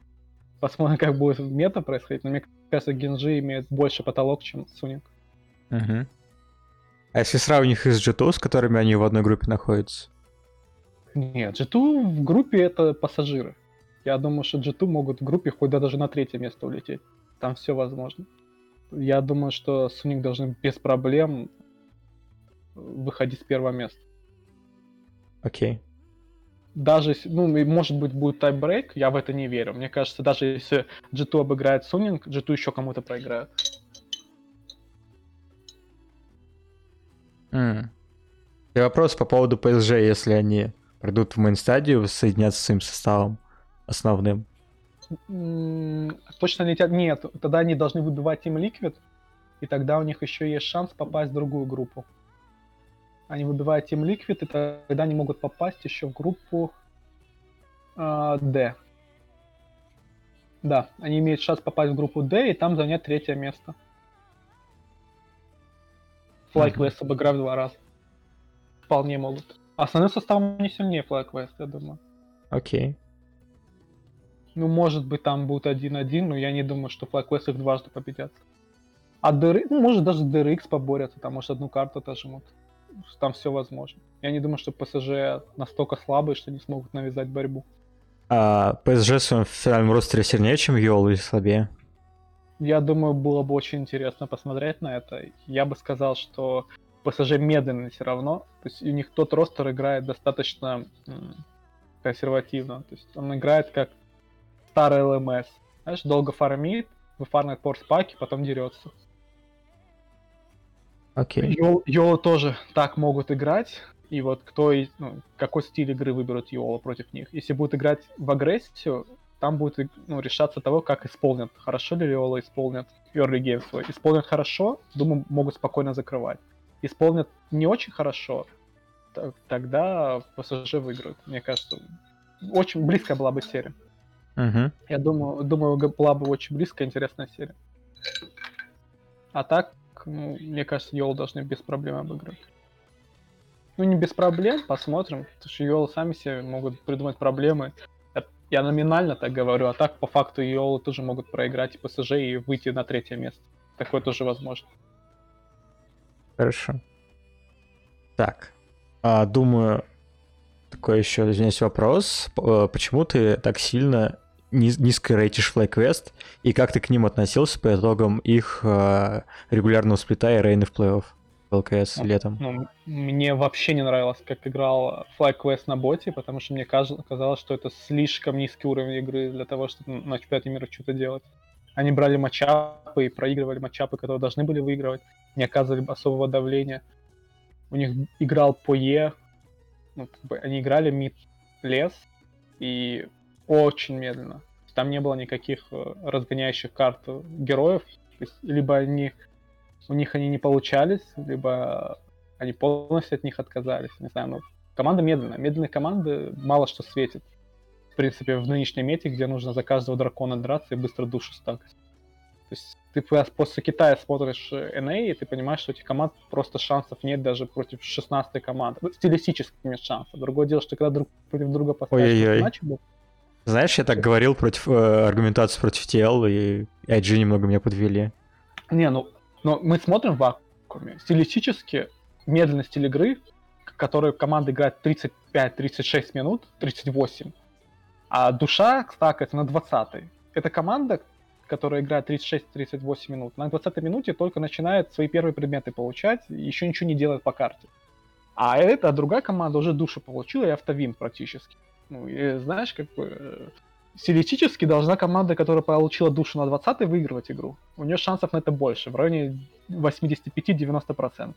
Посмотрим, как будет мета происходить. Но мне кажется, Генджи имеет больше потолок, чем Сунинг. Мгм. А если сравнить их с G2, с которыми они в одной группе находятся? Нет, G2 в группе это пассажиры. Я думаю, что G2 могут в группе хоть даже на третье место улететь. Там все возможно. Я думаю, что Суник должны без проблем выходить с первого места. Окей. Даже, если- ну, может быть, будет тайбрейк, я в это не верю. Мне кажется, даже если G2 обыграет Сунинг, G2 еще кому-то проиграет. М. И вопрос по поводу PSG, если они придут в мейн-стадию, соединятся с своим составом основным. М, Точно летят? Нет, тогда они должны выбивать им Liquid, и тогда у них еще есть шанс попасть в другую группу. Они выбивают Team Liquid, и тогда они могут попасть еще в группу а, D. Да, они имеют шанс попасть в группу D и там занять третье место. FlyQuest обыграв два раза. Вполне могут. Основным составом не сильнее FlyQuest, я думаю. Окей. Ну, может быть, там будет 1-1, но я не думаю, что FlyQuest их дважды победят. А DRX, ну, может, даже DRX поборются, там, может, одну карту отожмут. Там все возможно. Я не думаю, что PSG настолько слабые, что не смогут навязать борьбу. А PSG в своем финальном ростере сильнее, чем Йол или слабее? Я думаю, было бы очень интересно посмотреть на это. Я бы сказал, что ПСЖ медленный все равно. То есть у них тот ростер играет достаточно консервативно. То есть он играет как старый ЛМС. Знаешь, долго фармит, выфармит порт-паки, потом дерется. Окей. Йол, Йолы тоже так могут играть. И вот кто, ну, какой стиль игры выберут Йола против них. Если будут играть в агрессию, там будет ну, решаться того, как исполнят. Хорошо ли Йола исполнят early game свой. Исполнят хорошо, думаю, могут спокойно закрывать. Исполнят не очень хорошо, тогда ПСЖ выиграют. Мне кажется, очень близкая была бы серия. Мгм. Я думаю, думаю, была бы очень близкая, интересная серия. А так, ну, мне кажется, Йол должны без проблем обыграть. Ну, не без проблем, посмотрим. Потому что Йолы сами себе могут придумать проблемы. Я- номинально так говорю, а так, по факту, Йолы тоже могут проиграть и ПСЖ и выйти на третье место. Такое тоже возможно. Хорошо. Так. А, думаю, такой еще, извиняюсь, вопрос. Э, Почему ты так сильно низко рейтишь FlyQuest, и как ты к ним относился по итогам их э, регулярного сплита и рейны в плей-офф в ЛКС Ну, летом? Ну, мне вообще не нравилось, как играл FlyQuest на боте, потому что мне казалось, что это слишком низкий уровень игры для того, чтобы на чемпионате мира что-то делать. Они брали матчапы и проигрывали матчапы, которые должны были выигрывать, не оказывали особого давления. У них играл Пое, ну, как бы они играли мид лес и очень медленно. Там не было никаких э, разгоняющих карт героев. То есть, либо они у них они не получались, либо они полностью от них отказались. Не знаю, ну, команда медленная. Медленные команды мало что светит. В принципе, в нынешней мете, где нужно за каждого дракона драться и быстро душу стакать. То есть ты пос- после Китая смотришь э, NA, и ты понимаешь, что у этих команд просто шансов нет даже против 16 команды. Ну, стилистически нет шансов. Другое дело, что когда друг против друга поставишь матч, будет- Знаешь, я так говорил против э, аргументации против TL, и IG немного меня подвели. Не, ну, но мы смотрим в вакууме. Стилистически медленный стиль игры, к- который команда играет 35-36 минут, 38, а душа стакается на 20 Это команда, которая играет 36-38 минут, на 20 минуте только начинает свои первые предметы получать, еще ничего не делает по карте. А эта а другая команда уже душу получила и автовин практически. Ну, и знаешь, как бы э, стилистически должна команда, которая получила душу на 20 выигрывать игру. У нее шансов на это больше, в районе 85-90%.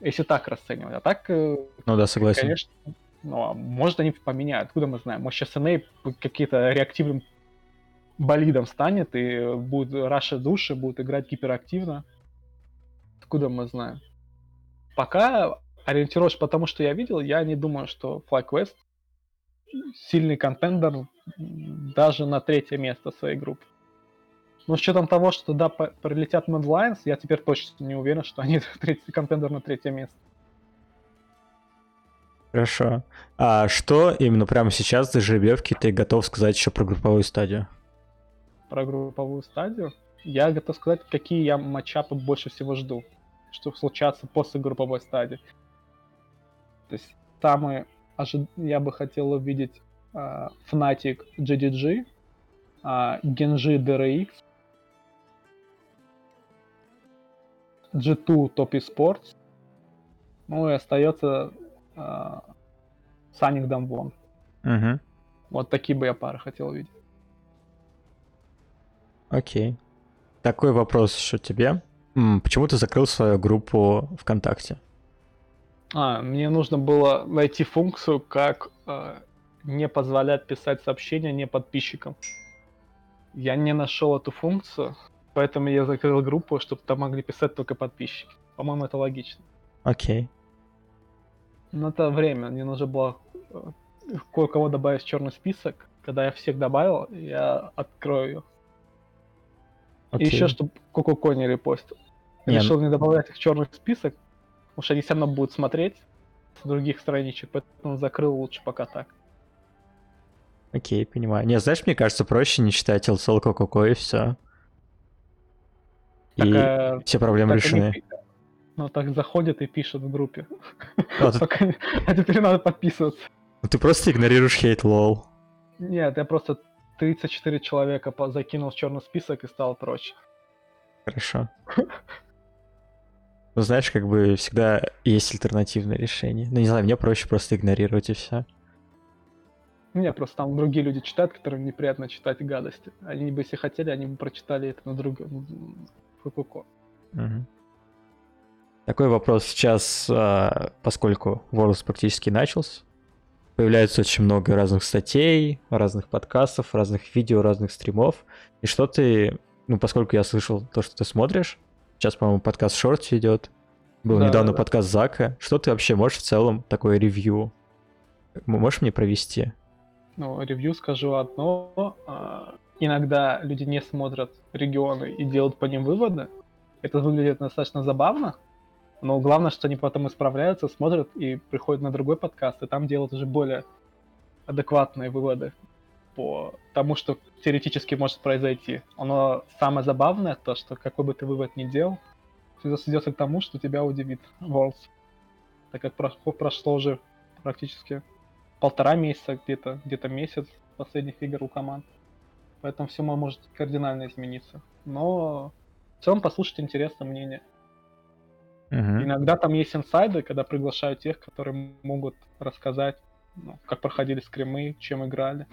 Если так расценивать. А так, э, Ну да, согласен. конечно, ну, а может они поменяют, откуда мы знаем? Может сейчас NA какие-то реактивным болидом станет и будет раши души, будут играть гиперактивно. Откуда мы знаем? Пока ориентируюсь по тому, что я видел, я не думаю, что FlyQuest сильный контендер даже на третье место своей группы. Но с учетом того, что по- прилетят Mad Lions, я теперь точно не уверен, что они третий контендер на третье место. Хорошо. А что именно прямо сейчас до жеребьевки ты готов сказать еще про групповую стадию? про групповую стадию, я готов сказать, какие я матчапы больше всего жду, что случатся после групповой стадии. То есть самые ожи- я бы хотел увидеть а, Fnatic GDG, а, Genji DRX, G2 Top Esports, ну и остается а, Саник Дамвон. Угу. Вот такие бы я пары хотел увидеть. Окей. Такой вопрос еще тебе. Почему ты закрыл свою группу ВКонтакте? А, мне нужно было найти функцию, как э, не позволять писать сообщения не подписчикам. Я не нашел эту функцию, поэтому я закрыл группу, чтобы там могли писать только подписчики. По-моему, это логично. Окей. Но это время, мне нужно было э, кое-кого добавить в черный список. Когда я всех добавил, я открою ее. И Окей. еще, чтобы Коко не репостил. Не, Решил не добавлять их в черный список, потому что они все равно будут смотреть с других страничек, поэтому закрыл лучше пока так. Окей, понимаю. Не, знаешь, мне кажется, проще не читать LCL Коко и все. И Такая- все проблемы так они решены. пи- Ну так заходят и пишут в группе. А, ты- Пока А теперь надо подписываться. ну ты просто игнорируешь хейт, лол. Нет, я просто 34 человека закинул в черный список и стало проще. Хорошо. Ну, знаешь, как бы всегда есть альтернативное решение. Ну, не знаю, мне проще просто игнорировать и все. Не, просто там другие люди читают, которым неприятно читать гадости. Они бы, если хотели, они бы прочитали это на другом ФПК. Угу. Такой вопрос сейчас, а, поскольку Worlds практически начался, появляется очень много разных статей, разных подкастов, разных видео, разных стримов. И что ты, ну, поскольку я слышал то, что ты смотришь, сейчас, по-моему, подкаст Шорти идет, был да, недавно да, подкаст Зака, что ты вообще можешь в целом такое ревью? Можешь мне провести? Ну, ревью скажу одно. А, иногда люди не смотрят регионы и делают по ним выводы. Это выглядит достаточно забавно, но главное, что они потом исправляются, смотрят и приходят на другой подкаст, и там делают уже более адекватные выводы по тому, что теоретически может произойти. Оно самое забавное, то, что какой бы ты вывод ни делал, все сведется к тому, что тебя удивит Worlds. Так как прошло уже практически полтора месяца, где-то где-то месяц последних игр у команд. Поэтому все может кардинально измениться. Но в целом послушать интересное мнение. Угу. Иногда там есть инсайды, когда приглашают тех, которые могут рассказать, ну, как проходили скримы, чем играли,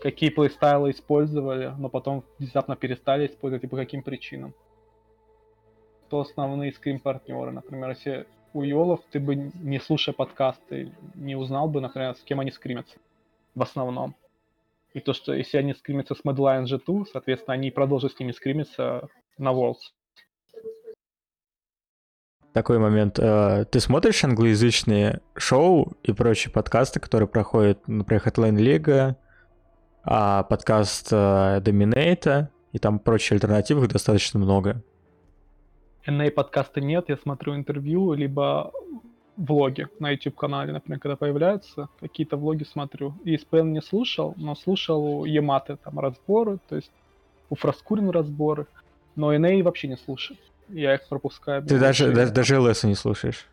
какие плейстайлы использовали, но потом внезапно перестали использовать и по каким причинам. Кто основные скрим-партнеры. Например, если у Йолов ты бы, не слушая подкасты, не узнал бы, например, с кем они скримятся в основном. И то, что если они скримятся с Madline G2, соответственно, они продолжат с ними скримиться на Worlds такой момент. Э, ты смотришь англоязычные шоу и прочие подкасты, которые проходят, например, Headline Лига, а подкаст Доминейта, и там прочие альтернативы их достаточно много. NA подкаста нет, я смотрю интервью, либо влоги на YouTube-канале, например, когда появляются, какие-то влоги смотрю. И ESPN не слушал, но слушал у Яматы там разборы, то есть у Фраскурин разборы, но NA вообще не слушаю я их пропускаю. Ты даже, даже, даже ЛС не слушаешь?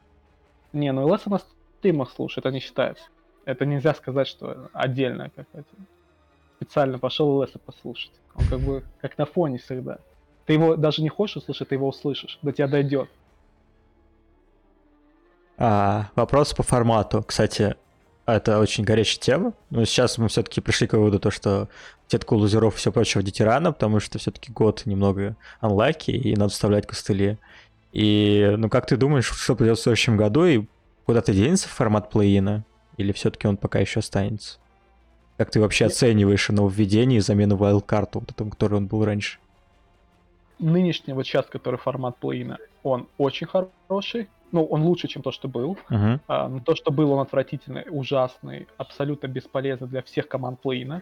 Не, ну ЛС на стримах слушает, это не считается. Это нельзя сказать, что отдельно какая-то. Специально пошел ЛС послушать. Он как бы как на фоне всегда. Ты его даже не хочешь услышать, ты его услышишь. До тебя дойдет. А, вопрос по формату. Кстати, это очень горячая тема. Но сейчас мы все-таки пришли к выводу, то, что сетку лузеров и все прочее вводить рано, потому что все-таки год немного анлаки, и надо вставлять костыли. И, ну, как ты думаешь, что придет в следующем году, и куда-то денется формат плей-ина? Или все-таки он пока еще останется? Как ты вообще оцениваешь нововведение и замену вайлдкарту, вот этому, который он был раньше? Нынешний вот сейчас, который формат плей он очень хороший, ну, он лучше, чем то, что был. Uh-huh. А, но то, что был, он отвратительный, ужасный, абсолютно бесполезный для всех команд плейна.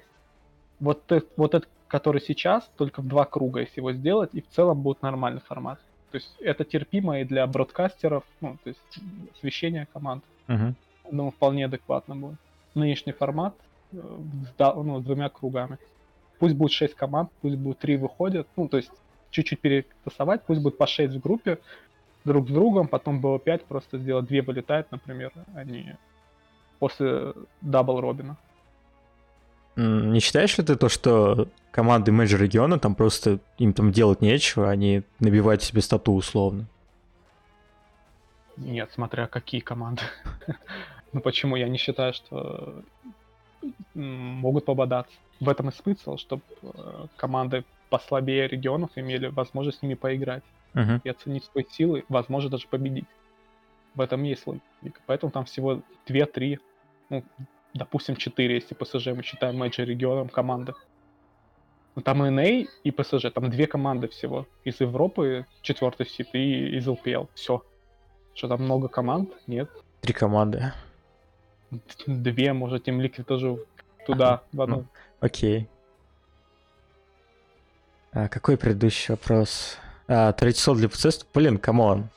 Вот, э, вот этот, который сейчас, только в два круга, если его сделать, и в целом будет нормальный формат. То есть это терпимо и для бродкастеров, ну, то есть освещение команд. Uh-huh. Думаю, вполне адекватно будет. Нынешний формат с, ну, двумя кругами. Пусть будет 6 команд, пусть будет 3 выходят, ну, то есть чуть-чуть перетасовать, пусть будет по 6 в группе, друг с другом, потом было 5 просто сделать, две вылетают, например, они после double robin а. Не считаешь ли ты то, что команды менеджер региона там просто им там делать нечего, они набивают себе стату условно? Нет, смотря какие команды. ну почему я не считаю, что могут пободаться. В этом и смысл, чтобы э, команды послабее регионов имели возможность с ними поиграть uh-huh. и оценить свои силы, возможно, даже победить. В этом есть логика. Поэтому там всего 2-3, ну, допустим, 4, если ПСЖ мы считаем менеджер регионом команды. Но там NA и ПСЖ, там две команды всего. Из Европы четвертый сит и из ЛПЛ. Все. Что там много команд? Нет. Три команды. Две, может, Team Liquid тоже туда, в одну. Ну, окей. А какой предыдущий вопрос? А, 300 для PCS? Блин, come on.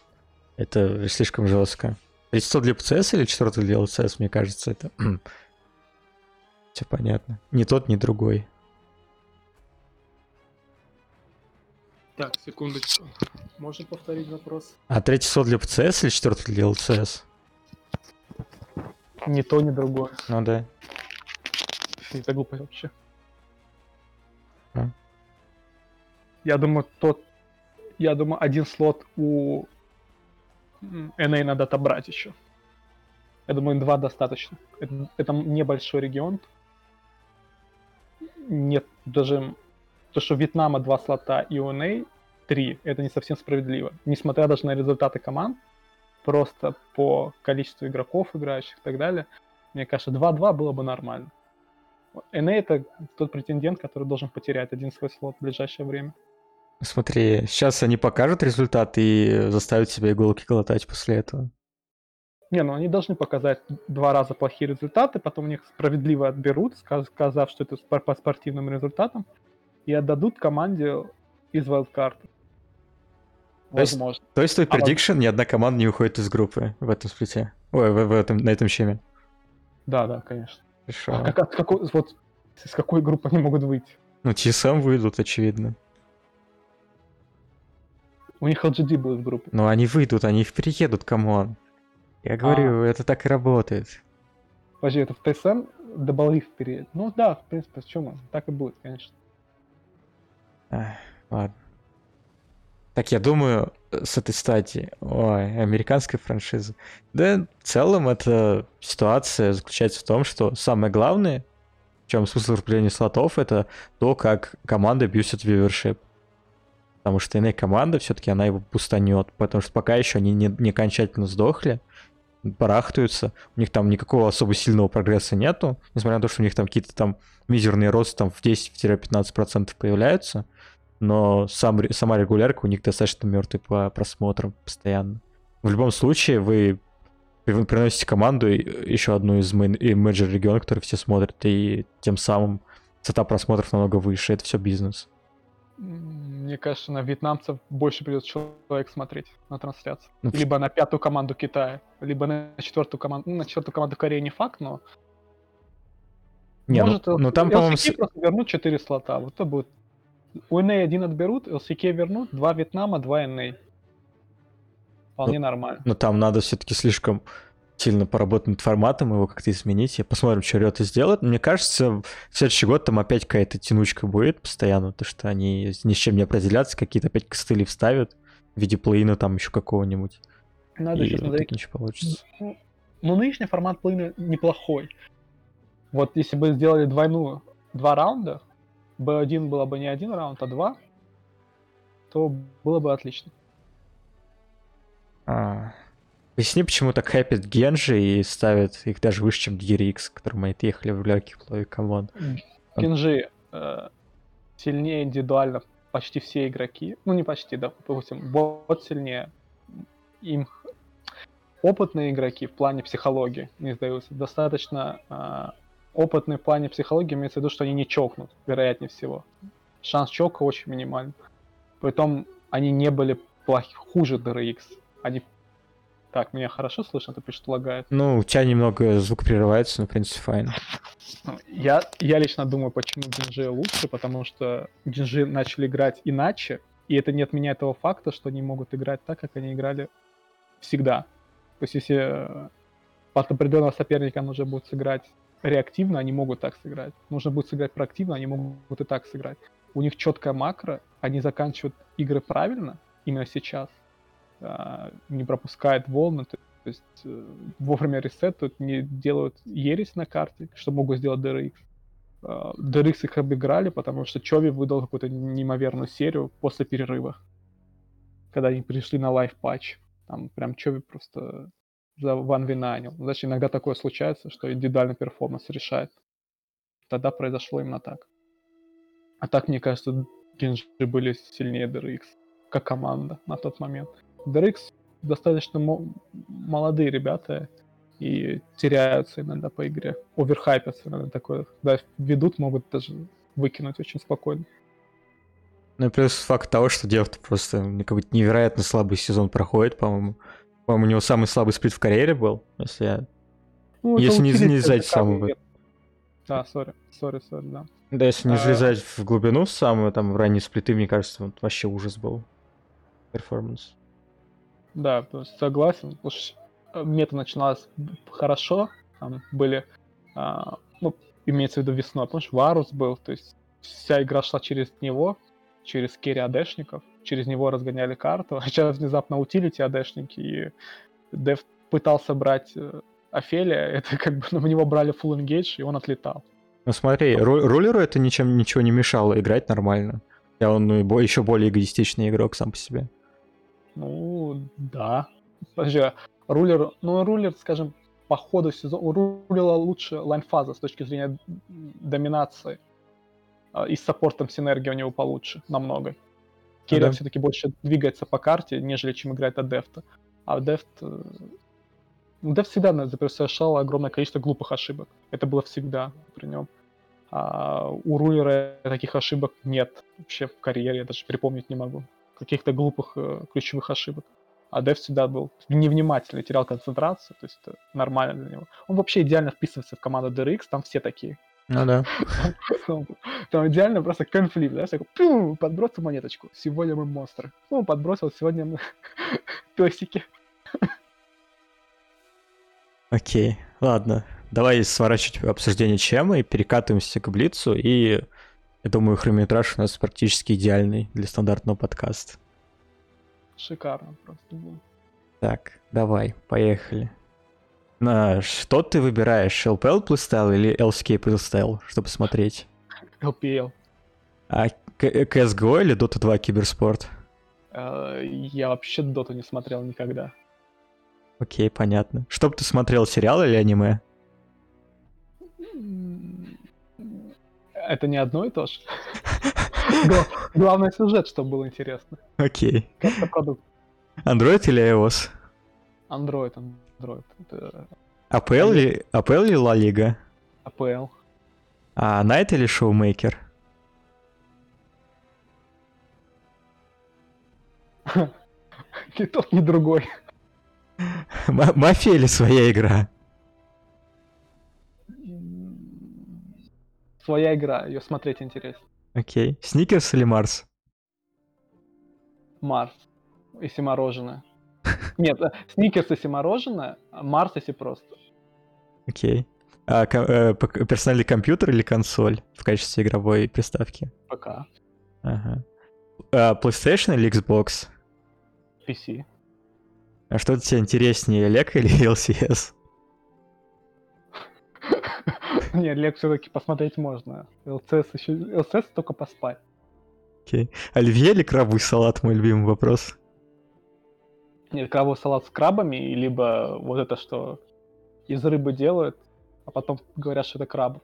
Это слишком жестко. 300 для PCS или 4 для LCS, мне кажется, это... Все понятно. Ни тот, ни другой. Так, секундочку. Можно повторить вопрос? А третий слот для ПЦС или четвертый для ЛЦС? Ни то, ни другое. Ну да. Это глупо вообще. А? Я думаю, тот я думаю, один слот у NA надо отобрать еще. Я думаю, два достаточно. Это, это небольшой регион. Нет, даже то, что у Вьетнама два слота и у NA три, это не совсем справедливо. Несмотря даже на результаты команд, просто по количеству игроков играющих и так далее, мне кажется, 2-2 было бы нормально. NA это тот претендент, который должен потерять один свой слот в ближайшее время. Смотри, сейчас они покажут результат и заставят себя иголки глотать после этого. Не, ну они должны показать два раза плохие результаты, потом у них справедливо отберут, сказ- сказав, что это по спортивным результатам, и отдадут команде из вайлдкарта. То есть- Возможно. То есть твой А вот- prediction, ни одна команда не уходит из группы в этом сплите. Ой, в, в этом, на этом щеме. Да, да, конечно. Хорошо. А как, от какой, вот, с какой группы они могут выйти? Ну, TSM выйдут, очевидно. У них LGD будет в группе. Но они выйдут, они их переедут, come on. Я говорю, это так и работает. Подожди, это в TSM добавив перед. Ну да, в принципе, почему? Так и будет, конечно. Ах, ладно. Так, я думаю, с этой стадии, ой, американской франшизы. Да, в целом эта ситуация заключается в том, что самое главное, в чем смысл распределения слотов, это то, как команда бьюсит вивершип. Потому что иная команда, все-таки она его пустанет, потому что пока еще они не, не окончательно сдохли, барахтаются, у них там никакого особо сильного прогресса нету, несмотря на то, что у них там какие-то там мизерные росты там в 10-15% появляются, но сам, сама регулярка у них достаточно мертвый по просмотрам постоянно. В любом случае, вы, вы приносите команду и- еще одну из менеджер региона, который все смотрят, и тем самым цвета просмотров намного выше. Это все бизнес. Мне кажется, на вьетнамцев больше придет человек смотреть на трансляцию. Ну, Либо на пятую команду Китая, либо на четвертую команду. Ну, на четвертую команду Кореи не факт, но Не, ну- может ну, там, по-моему, с- просто вернут 4 слота. Вот это будет. У NA один отберут, LCK вернут, два Вьетнама, два NA. Вполне нормально. Но там надо все-таки слишком сильно поработать над форматом, его как-то изменить. И посмотрим, что Риота сделает. Мне кажется, в следующий год там опять какая-то тянучка будет постоянно, то что они ни с чем не определятся, какие-то опять костыли вставят в виде плейна там еще какого-нибудь. Надо и еще в итоге смотреть. ничего получится. Ну, ну, нынешний формат плейна неплохой. Вот если бы сделали двойную, два раунда, BO1 было бы не один раунд, а два, то было бы отлично. А, Объясни, почему так хайпит Gen.G и ставят их даже выше, чем DRX, которым мы ехали в легких плей, come on. Он- Gen.G э, сильнее индивидуально почти все игроки. Ну, не почти, да, допустим, бот сильнее. Им опытные игроки в плане психологии не сдаются. Достаточно э, опытные в плане психологии имеется в виду, что они не чокнут, вероятнее всего. Шанс чока очень минимальный. Притом они не были плохи, хуже DRX. Они... Так, меня хорошо слышно? Ты пишет, лагает. Ну, у тебя немного звук прерывается, но, в принципе, fine. Я, я лично думаю, почему Gen.G лучше, потому что Gen.G начали играть иначе, и это не отменяет того факта, что они могут играть так, как они играли всегда. То есть если э, под определенного соперника нужно будет сыграть реактивно, они могут так сыграть. Нужно будет сыграть проактивно, они могут и так сыграть. У них четкая макро, они заканчивают игры правильно именно сейчас, а, не пропускают волны, то есть э, вовремя ресетают, не делают ересь на карте, что могут сделать DRX. А, DRX их обыграли, потому что Чови выдал какую-то неимоверную серию после перерыва. Когда они пришли на live patch. Там прям Чови просто за one v nine ил. Значит, иногда такое случается, что индивидуальный перформанс решает. Тогда произошло именно так. А так, мне кажется, Gen.G были сильнее DRX, как команда на тот момент. DRX достаточно мо- молодые ребята и теряются иногда по игре. Оверхайпятся иногда такое. Да, ведут, могут даже выкинуть очень спокойно. Ну и плюс факт того, что Девт просто какой-то невероятно слабый сезон проходит, по-моему. По-моему, у него самый слабый сплит в карьере был, если я... Ну, Если не усилит залезать ТЗК самого-. Да, сори, сори, сори, да. Да, если не А- залезать в глубину в самую, там, в ранние сплиты, мне кажется, вот вообще ужас был. Перформанс. Да, то есть согласен. Потому что э, мета начиналась хорошо. Там были, а, ну, имеется в виду весной, что Варус был, то есть вся игра шла через него, через керри адешников, через него разгоняли карту, а сейчас внезапно утилити АДшники, и Deft пытался брать э, Афелия, это как бы ну, в него брали full engage, и он отлетал. Ну смотри, ру- рулеру это ничем ничего не мешало играть нормально. Я он ну, еще более эгоистичный игрок сам по себе. Ну, да. Подожди, а рулер, ну, рулер, скажем, по ходу сезона, у рулера лучше лайнфаза с точки зрения доминации. А, И с саппортом синергия у него получше, намного. Керриан да. все-таки больше двигается по карте, нежели чем играет от Дефта. А Дефт... э, ну, Дефт всегда совершал огромное количество глупых ошибок. Это было всегда при нем. А у рулера таких ошибок нет вообще в карьере, я даже припомнить не могу. Каких-то глупых э, ключевых ошибок. А Дев всегда был невнимательный, терял концентрацию, то есть это нормально для него. Он вообще идеально вписывается в команду DRX, там все такие. Ну да. Там, идеально просто конфликт, знаешь, такой, пю, подбросил монеточку, сегодня мы монстры. Ну, подбросил, сегодня мы песики. Окей, ладно. Давай сворачивать обсуждение чем и перекатываемся к Блицу. И я думаю, хронометраж у нас практически идеальный для стандартного подкаста. Шикарно просто было. Так, давай, поехали. На что ты выбираешь, LPL плейстайл или LCK плейстайл, чтобы смотреть? LPL. А К- CSGO или Dota 2 киберспорт? Э, Я вообще доту не смотрел никогда. Окей, понятно. Что бы ты смотрел, сериал или аниме? Это не одно и то же. Гла- Главный сюжет, чтобы было интересно. Окей. Продукт. Android или iOS? Android, Android. Это APL или, APL или La Liga? APL. А Найт или Шоумейкер? Ни тот, ни другой. Ма- Мафия или своя игра? Своя игра, ее смотреть интересно. Окей. Сникерс или Марс? Марс, если мороженое. Нет, э, Сникерс, если мороженое, а Марс, если просто. Окей. А э, персональный компьютер или консоль в качестве игровой приставки? ПК, Ага. А, PlayStation или Xbox? PC. А что тебе интереснее, LEC или LCS? Нет, Лек все-таки посмотреть можно. ЛЦС еще... ЛЦС только поспать. Окей. Оливье или крабовый салат, мой любимый вопрос. Нет, крабовый салат с крабами, либо вот это, что из рыбы делают, а потом говорят, что это краб.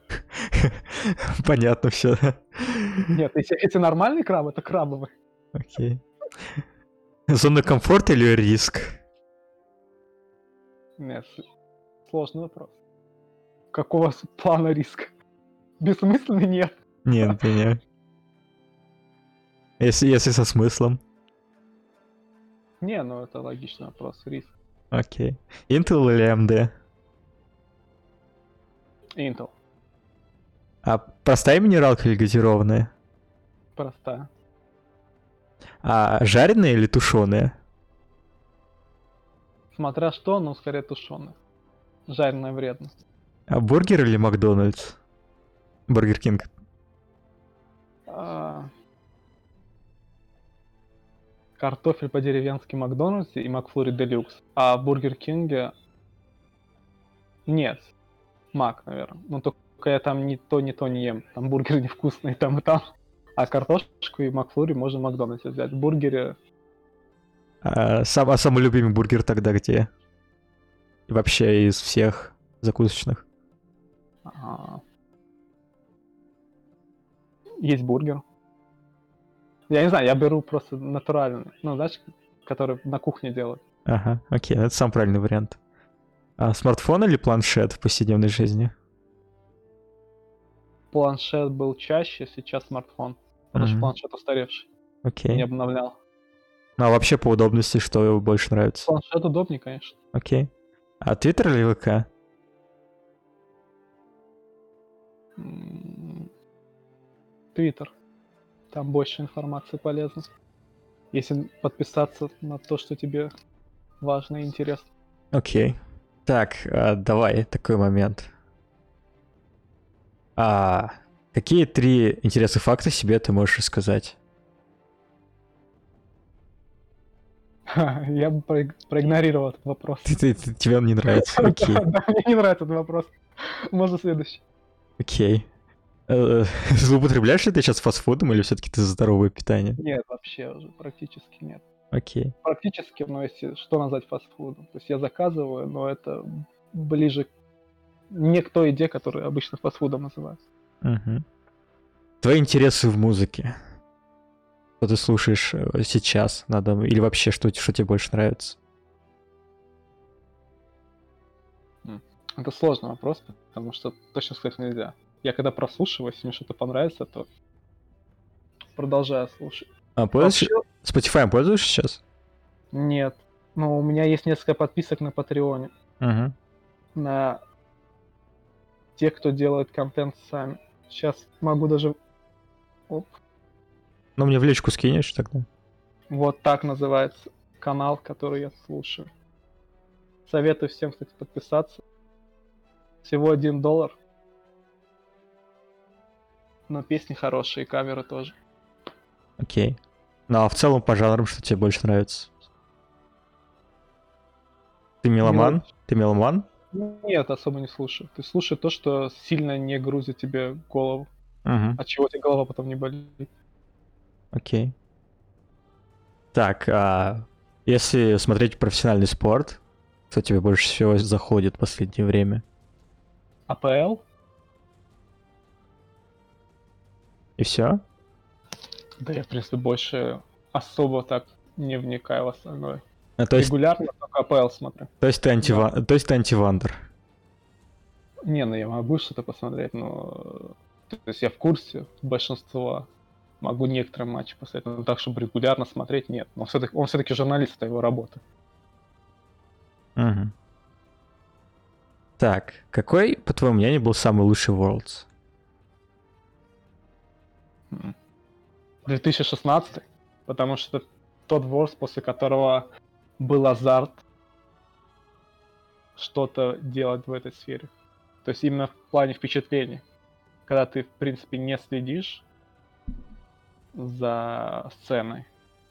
Понятно все. Нет, если, если нормальный краб, это крабовый. Окей. Зона комфорта или риск? Нет, сложный вопрос. Какого плана риска? Бессмысленный нет. Нет, не. Если, если со смыслом. Не, ну это логичный вопрос. Риск. Окей. Intel или AMD? Intel. А простая минералка или газированная? Простая. А жареная или тушеная? Смотря что, но скорее тушеная. Жареная вредно. А бургер или Макдональдс? Бургер Кинг. А, Картофель по-деревенски Макдональдсе и Макфлури Делюкс. А в Бургер Кинге нет. Мак, наверное. Но только я там ни то, ни то не ем. Там бургер невкусный, и там и там. А картошку и Макфлури можно в Макдональдсе взять. В бургере А, сам, а самый любимый бургер тогда где? И вообще из всех закусочных. а, есть бургер. Я не знаю, я беру просто натуральный. Ну, знаешь, который на кухне делают. Ага, окей, это сам правильный вариант. А смартфон или планшет в повседневной жизни? Планшет был чаще, сейчас смартфон. Потому что Мгм. планшет устаревший. Окей. Не обновлял. Ну а вообще по удобности что больше нравится? Планшет удобнее, конечно. Окей. А Твиттер или ВК? Твиттер. Там больше информации полезно. Если подписаться на то, что тебе важно и интересно. Окей. Так, а, давай такой момент. А какие три интересных факта себе ты можешь рассказать? Я бы проиг- проигнорировал этот вопрос. Ты, ты- ты- тебе он не нравится. Окей, мне не нравится этот вопрос. Можно следующий. окей. Э, Злоупотребляешь ли ты сейчас фастфудом или все-таки ты за здоровое питание? Нет, вообще уже практически нет. Окей. Практически, но если что назвать фастфудом. То есть я заказываю, но это ближе не к той еде, которую обычно фастфудом называется. Мгм. Твои интересы в музыке. Что ты слушаешь э, сейчас? Надо... Или вообще, что, что тебе больше нравится? Это сложный вопрос, потому что точно сказать нельзя. Я когда прослушиваю, если мне что-то понравится, то продолжаю слушать. А, пользуешься... Вообще, Spotify пользуешься сейчас? нет. Но у меня есть несколько подписок на Патреоне. Угу. На те, кто делает контент сами. Сейчас могу даже... Оп. Ну, мне в личку скинешь тогда. Вот так называется канал, который я слушаю. Советую всем, кстати, подписаться. Всего один доллар. Но песни хорошие, камеры тоже. Окей. Ну, а в целом по жанрам, что тебе больше нравится? Ты меломан? Мелодич- Ты меломан? Нет, особо не слушаю. Ты слушай то, что сильно не грузит тебе голову. Угу. От чего тебе голова потом не болит. Окей. Так, а если смотреть профессиональный спорт, что тебе больше всего заходит в последнее время? АПЛ? И все? Да я, в принципе, больше особо так не вникаю в остальное. А, то, есть, Регулярно только АПЛ смотрю. то, есть ты антива... то есть ты антивандер. Не, ну я могу что-то посмотреть, но... То есть я в курсе большинства. Могу некоторые матчи посмотреть, но так, чтобы регулярно смотреть, нет. Но все-таки, он все-таки журналист, это его работа. Мгм. Так, какой, по твоему мнению, был самый лучший Worlds? М. 2016, потому что это тот ворс, после которого был азарт что-то делать в этой сфере. То есть именно в плане впечатлений. Когда ты, в принципе, не следишь за сценой,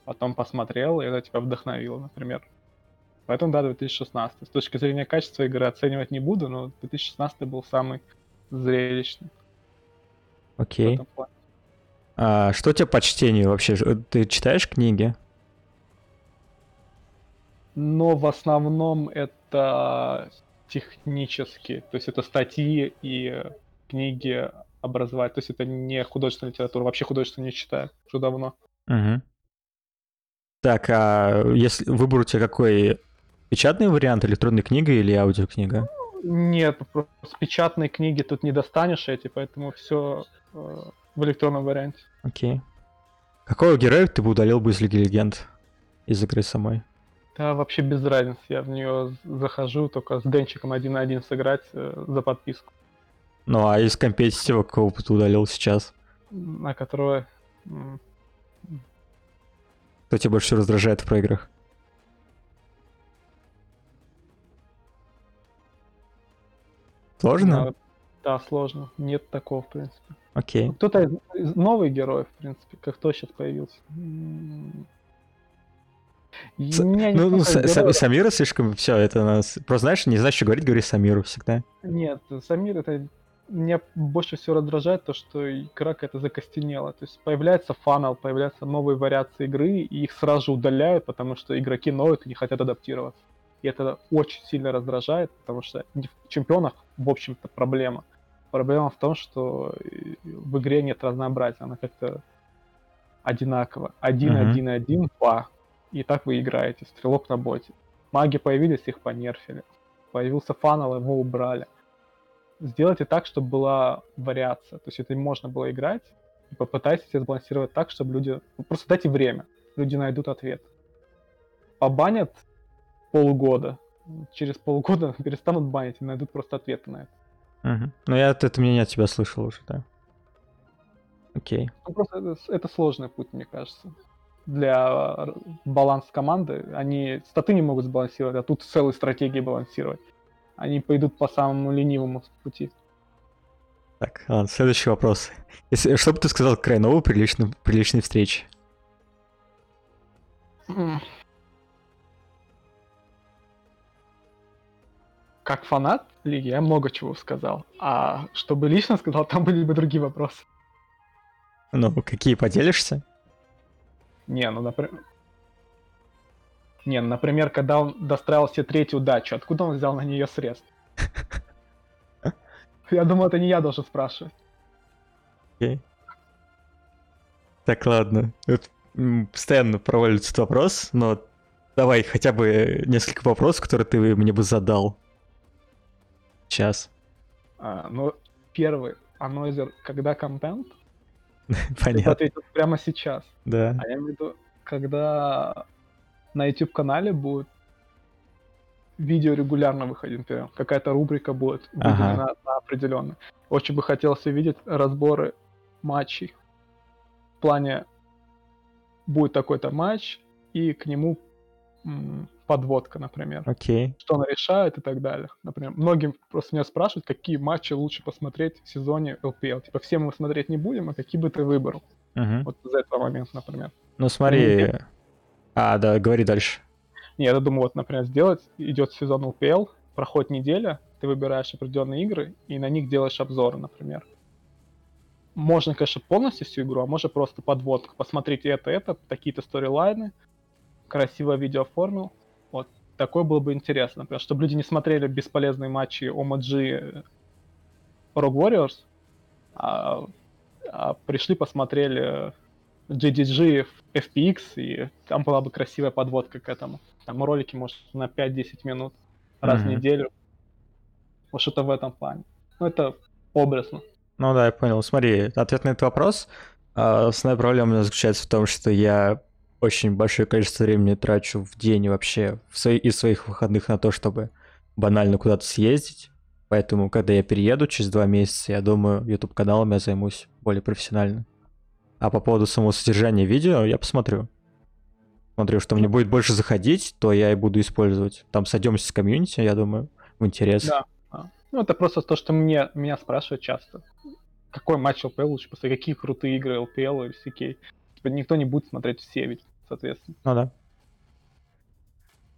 потом посмотрел, и это тебя вдохновило, например. Поэтому, да, 2016. С точки зрения качества игры оценивать не буду, но 2016 был самый зрелищный Окей. плане. А что у тебя по чтению вообще? Ж- Ты читаешь книги? но в основном это технические, то есть это статьи и книги образовать, то есть это не художественная литература, вообще художественную не читаю уже давно. Мгм. Так, а если выбор у тебя какой? Печатный вариант, электронной книга или аудиокнига? Нет, просто печатной книги тут не достанешь эти, поэтому все в электронном варианте. Окей. Какого героя ты бы удалил бы из Лиги Легенд? Из игры самой? Да, вообще без разницы, я в нее захожу только с Денчиком один на один сыграть э, за подписку, Ну, а из компетитива какого бы ты удалил сейчас? на которую м, Кто тебя больше всего раздражает в проиграх? Сложно? надо- Да, сложно. Нет такого, в принципе. Окей. Кто-то из, из новый герой, в принципе, как кто сейчас появился. И С- Ну, ну, Са- Са- героя- Самира слишком все, это нас. Просто знаешь, не знаешь, что говорить, говори Самиру всегда. Нет, Самир это меня больше всего раздражает то, что игра какая-то закостенела. То есть появляется фанал, появляются новые вариации игры, и их сразу же удаляют, потому что игроки ноют и не хотят адаптироваться. И это очень сильно раздражает, потому что не в чемпионах, в общем-то, проблема. Проблема в том, что в игре нет разнообразия, она как-то одинаково. Один, Мгм. один, один, два. И так вы играете, стрелок на боте. Маги появились, их понерфили. Появился фанал, его убрали. Сделайте так, чтобы была вариация. То есть это можно было играть, и попытайтесь это сбалансировать так, чтобы люди... ну, Просто дайте время, люди найдут ответ. Побанят полгода, через полгода перестанут банить и найдут просто ответы на это. Ну, я от- это мнение от тебя слышал уже, да. Окей. Ну, просто это, это сложный путь, мне кажется. Для э, баланса команды. Они статы не могут сбалансировать, а тут целые стратегии балансировать. Они пойдут по самому ленивому пути. Так, ладно, следующий вопрос. Если, что бы ты сказал Крайнову при личной, при личной встрече? Как фанат лиги я много чего сказал. А чтобы лично сказал, там были бы другие вопросы. Ну, какие поделишься? Не, ну, например... Не, ну, например, когда он достраивал себе третью дачу, откуда он взял на нее средств? Я думаю, это не я должен спрашивать. Окей. Так, ладно. Постоянно проваливается этот вопрос, но давай хотя бы несколько вопросов, которые ты мне бы задал. Сейчас. А, ну, первый, а Нойзер, когда контент? Понятно, ответил прямо сейчас. да. А я имею в виду, когда на YouTube-канале будет видео регулярно выходить, например, какая-то рубрика будет Ага. выделена на определенно. Очень бы хотелось увидеть разборы матчей. В плане будет такой-то матч, и к нему подводка, например. Окей. Что она решает и так далее. Например, многим просто меня спрашивают, какие матчи лучше посмотреть в сезоне LPL. Типа, все мы смотреть не будем, а какие бы ты выбрал? Мгм. Вот из этого момента, например. Ну смотри. А, да, говори дальше. Не, я думаю, вот, например, сделать, идет сезон LPL, проходит неделя, ты выбираешь определенные игры и на них делаешь обзоры, например. Можно, конечно, полностью всю игру, а можно просто подводку. Посмотрите это, это, такие-то сторилайны, красиво видео оформил. Вот, такое было бы интересно, например, чтобы люди не смотрели бесполезные матчи OMG Rogue Warriors, а, а пришли, посмотрели GDG в FPX, и там была бы красивая подводка к этому. Там ролики, может, на 5-10 минут раз в Мгм. неделю. Вот что-то в этом плане. Ну, это образно. Ну да, я понял. Смотри, ответ на этот вопрос. Основная проблема у меня заключается в том, что я очень большое количество времени трачу в день вообще в свои, из своих выходных на то, чтобы банально куда-то съездить. Поэтому, когда я перееду через два месяца, я думаю, YouTube-каналом я займусь более профессионально. А по поводу самого содержания видео я посмотрю. Смотрю, что мне будет больше заходить, то я и буду использовать. Там сойдемся с комьюнити, я думаю, в интерес. Да. Ну, это просто то, что мне, меня спрашивают часто. Какой матч LPL лучше посмотреть? Какие крутые игры LPL или CK? Типа, никто не будет смотреть все ведь, соответственно. Ну да.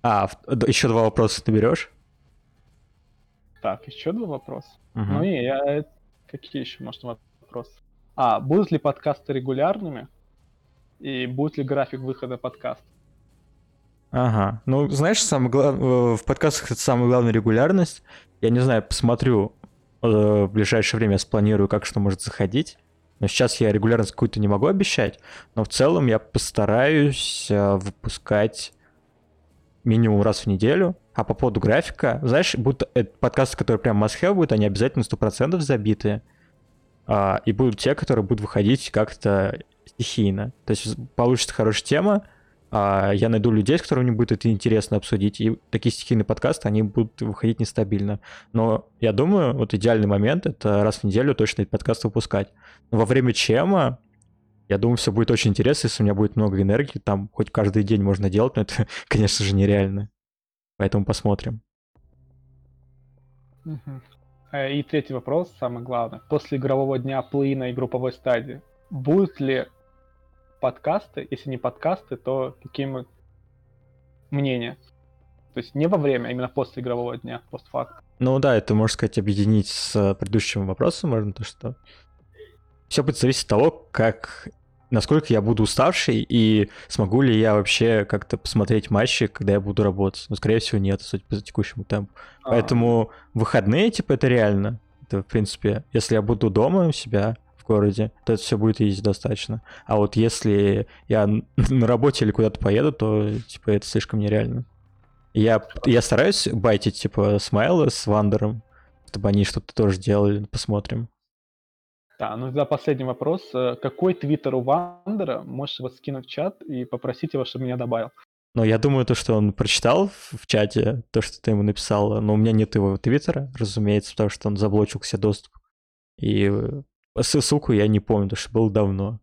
А, еще два вопроса ты берешь? Так, еще два вопроса. Мгм. Ну и я... Какие еще, может, вопросы? А, будут ли подкасты регулярными? И будет ли график выхода подкаста? Ага. Ну, знаешь, самое гла- э, в подкастах это самая главная регулярность. Я не знаю, посмотрю э, в ближайшее время, спланирую, как что может заходить. Но сейчас я регулярность какую-то не могу обещать. Но в целом я постараюсь э, выпускать минимум раз в неделю. А по поводу графика, знаешь, будут подкасты, которые прям must-have будут, они обязательно 100% забиты. А, и будут те, которые будут выходить как-то стихийно. То есть получится хорошая тема, я найду людей, с которыми будет это интересно обсудить, и такие стихийные подкасты, они будут выходить нестабильно. Но я думаю, вот идеальный момент — это раз в неделю точно эти подкасты выпускать. Но во время чема, я думаю, все будет очень интересно, если у меня будет много энергии, там хоть каждый день можно делать, но это, конечно же, нереально. Поэтому посмотрим. Э, И третий вопрос, самый главный. После игрового дня плей-ина и групповой стадии, будут ли подкасты, если не подкасты, то какие мнения? То есть не во время, а именно после игрового дня, постфакт. Ну да, это, можно сказать, объединить с предыдущим вопросом, можно то, что все будет зависеть от того, как насколько я буду уставший и смогу ли я вообще как-то посмотреть матчи, когда я буду работать. Ну, скорее всего, нет, судя по текущему темпу. А, Поэтому выходные, типа, это реально. Это, в принципе, если я буду дома у себя в городе, то это все будет ездить достаточно. А вот если я на работе или куда-то поеду, то, типа, это слишком нереально. Я, я стараюсь байтить, типа, Смайла с Вандером, чтобы они что-то тоже делали, посмотрим. Да, ну тогда последний вопрос. Э, Какой твиттер у Вандера? Можешь его скинуть в чат и попросить его, чтобы меня добавил. Но я думаю, то, что он прочитал в чате, то, что ты ему написал, но у меня нет его твиттера, разумеется, потому что он заблочил все доступ. И э, ссылку я не помню, потому что было давно.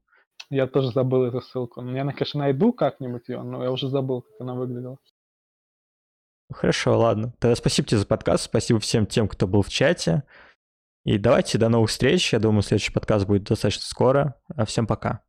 Я тоже забыл эту ссылку. Ну, Я, конечно, найду как-нибудь ее, но я уже забыл, как она выглядела. Хорошо, ладно. Тогда спасибо тебе за подкаст, спасибо всем тем, кто был в чате. И давайте до новых встреч. Я думаю, следующий подкаст будет достаточно скоро. А Всем пока.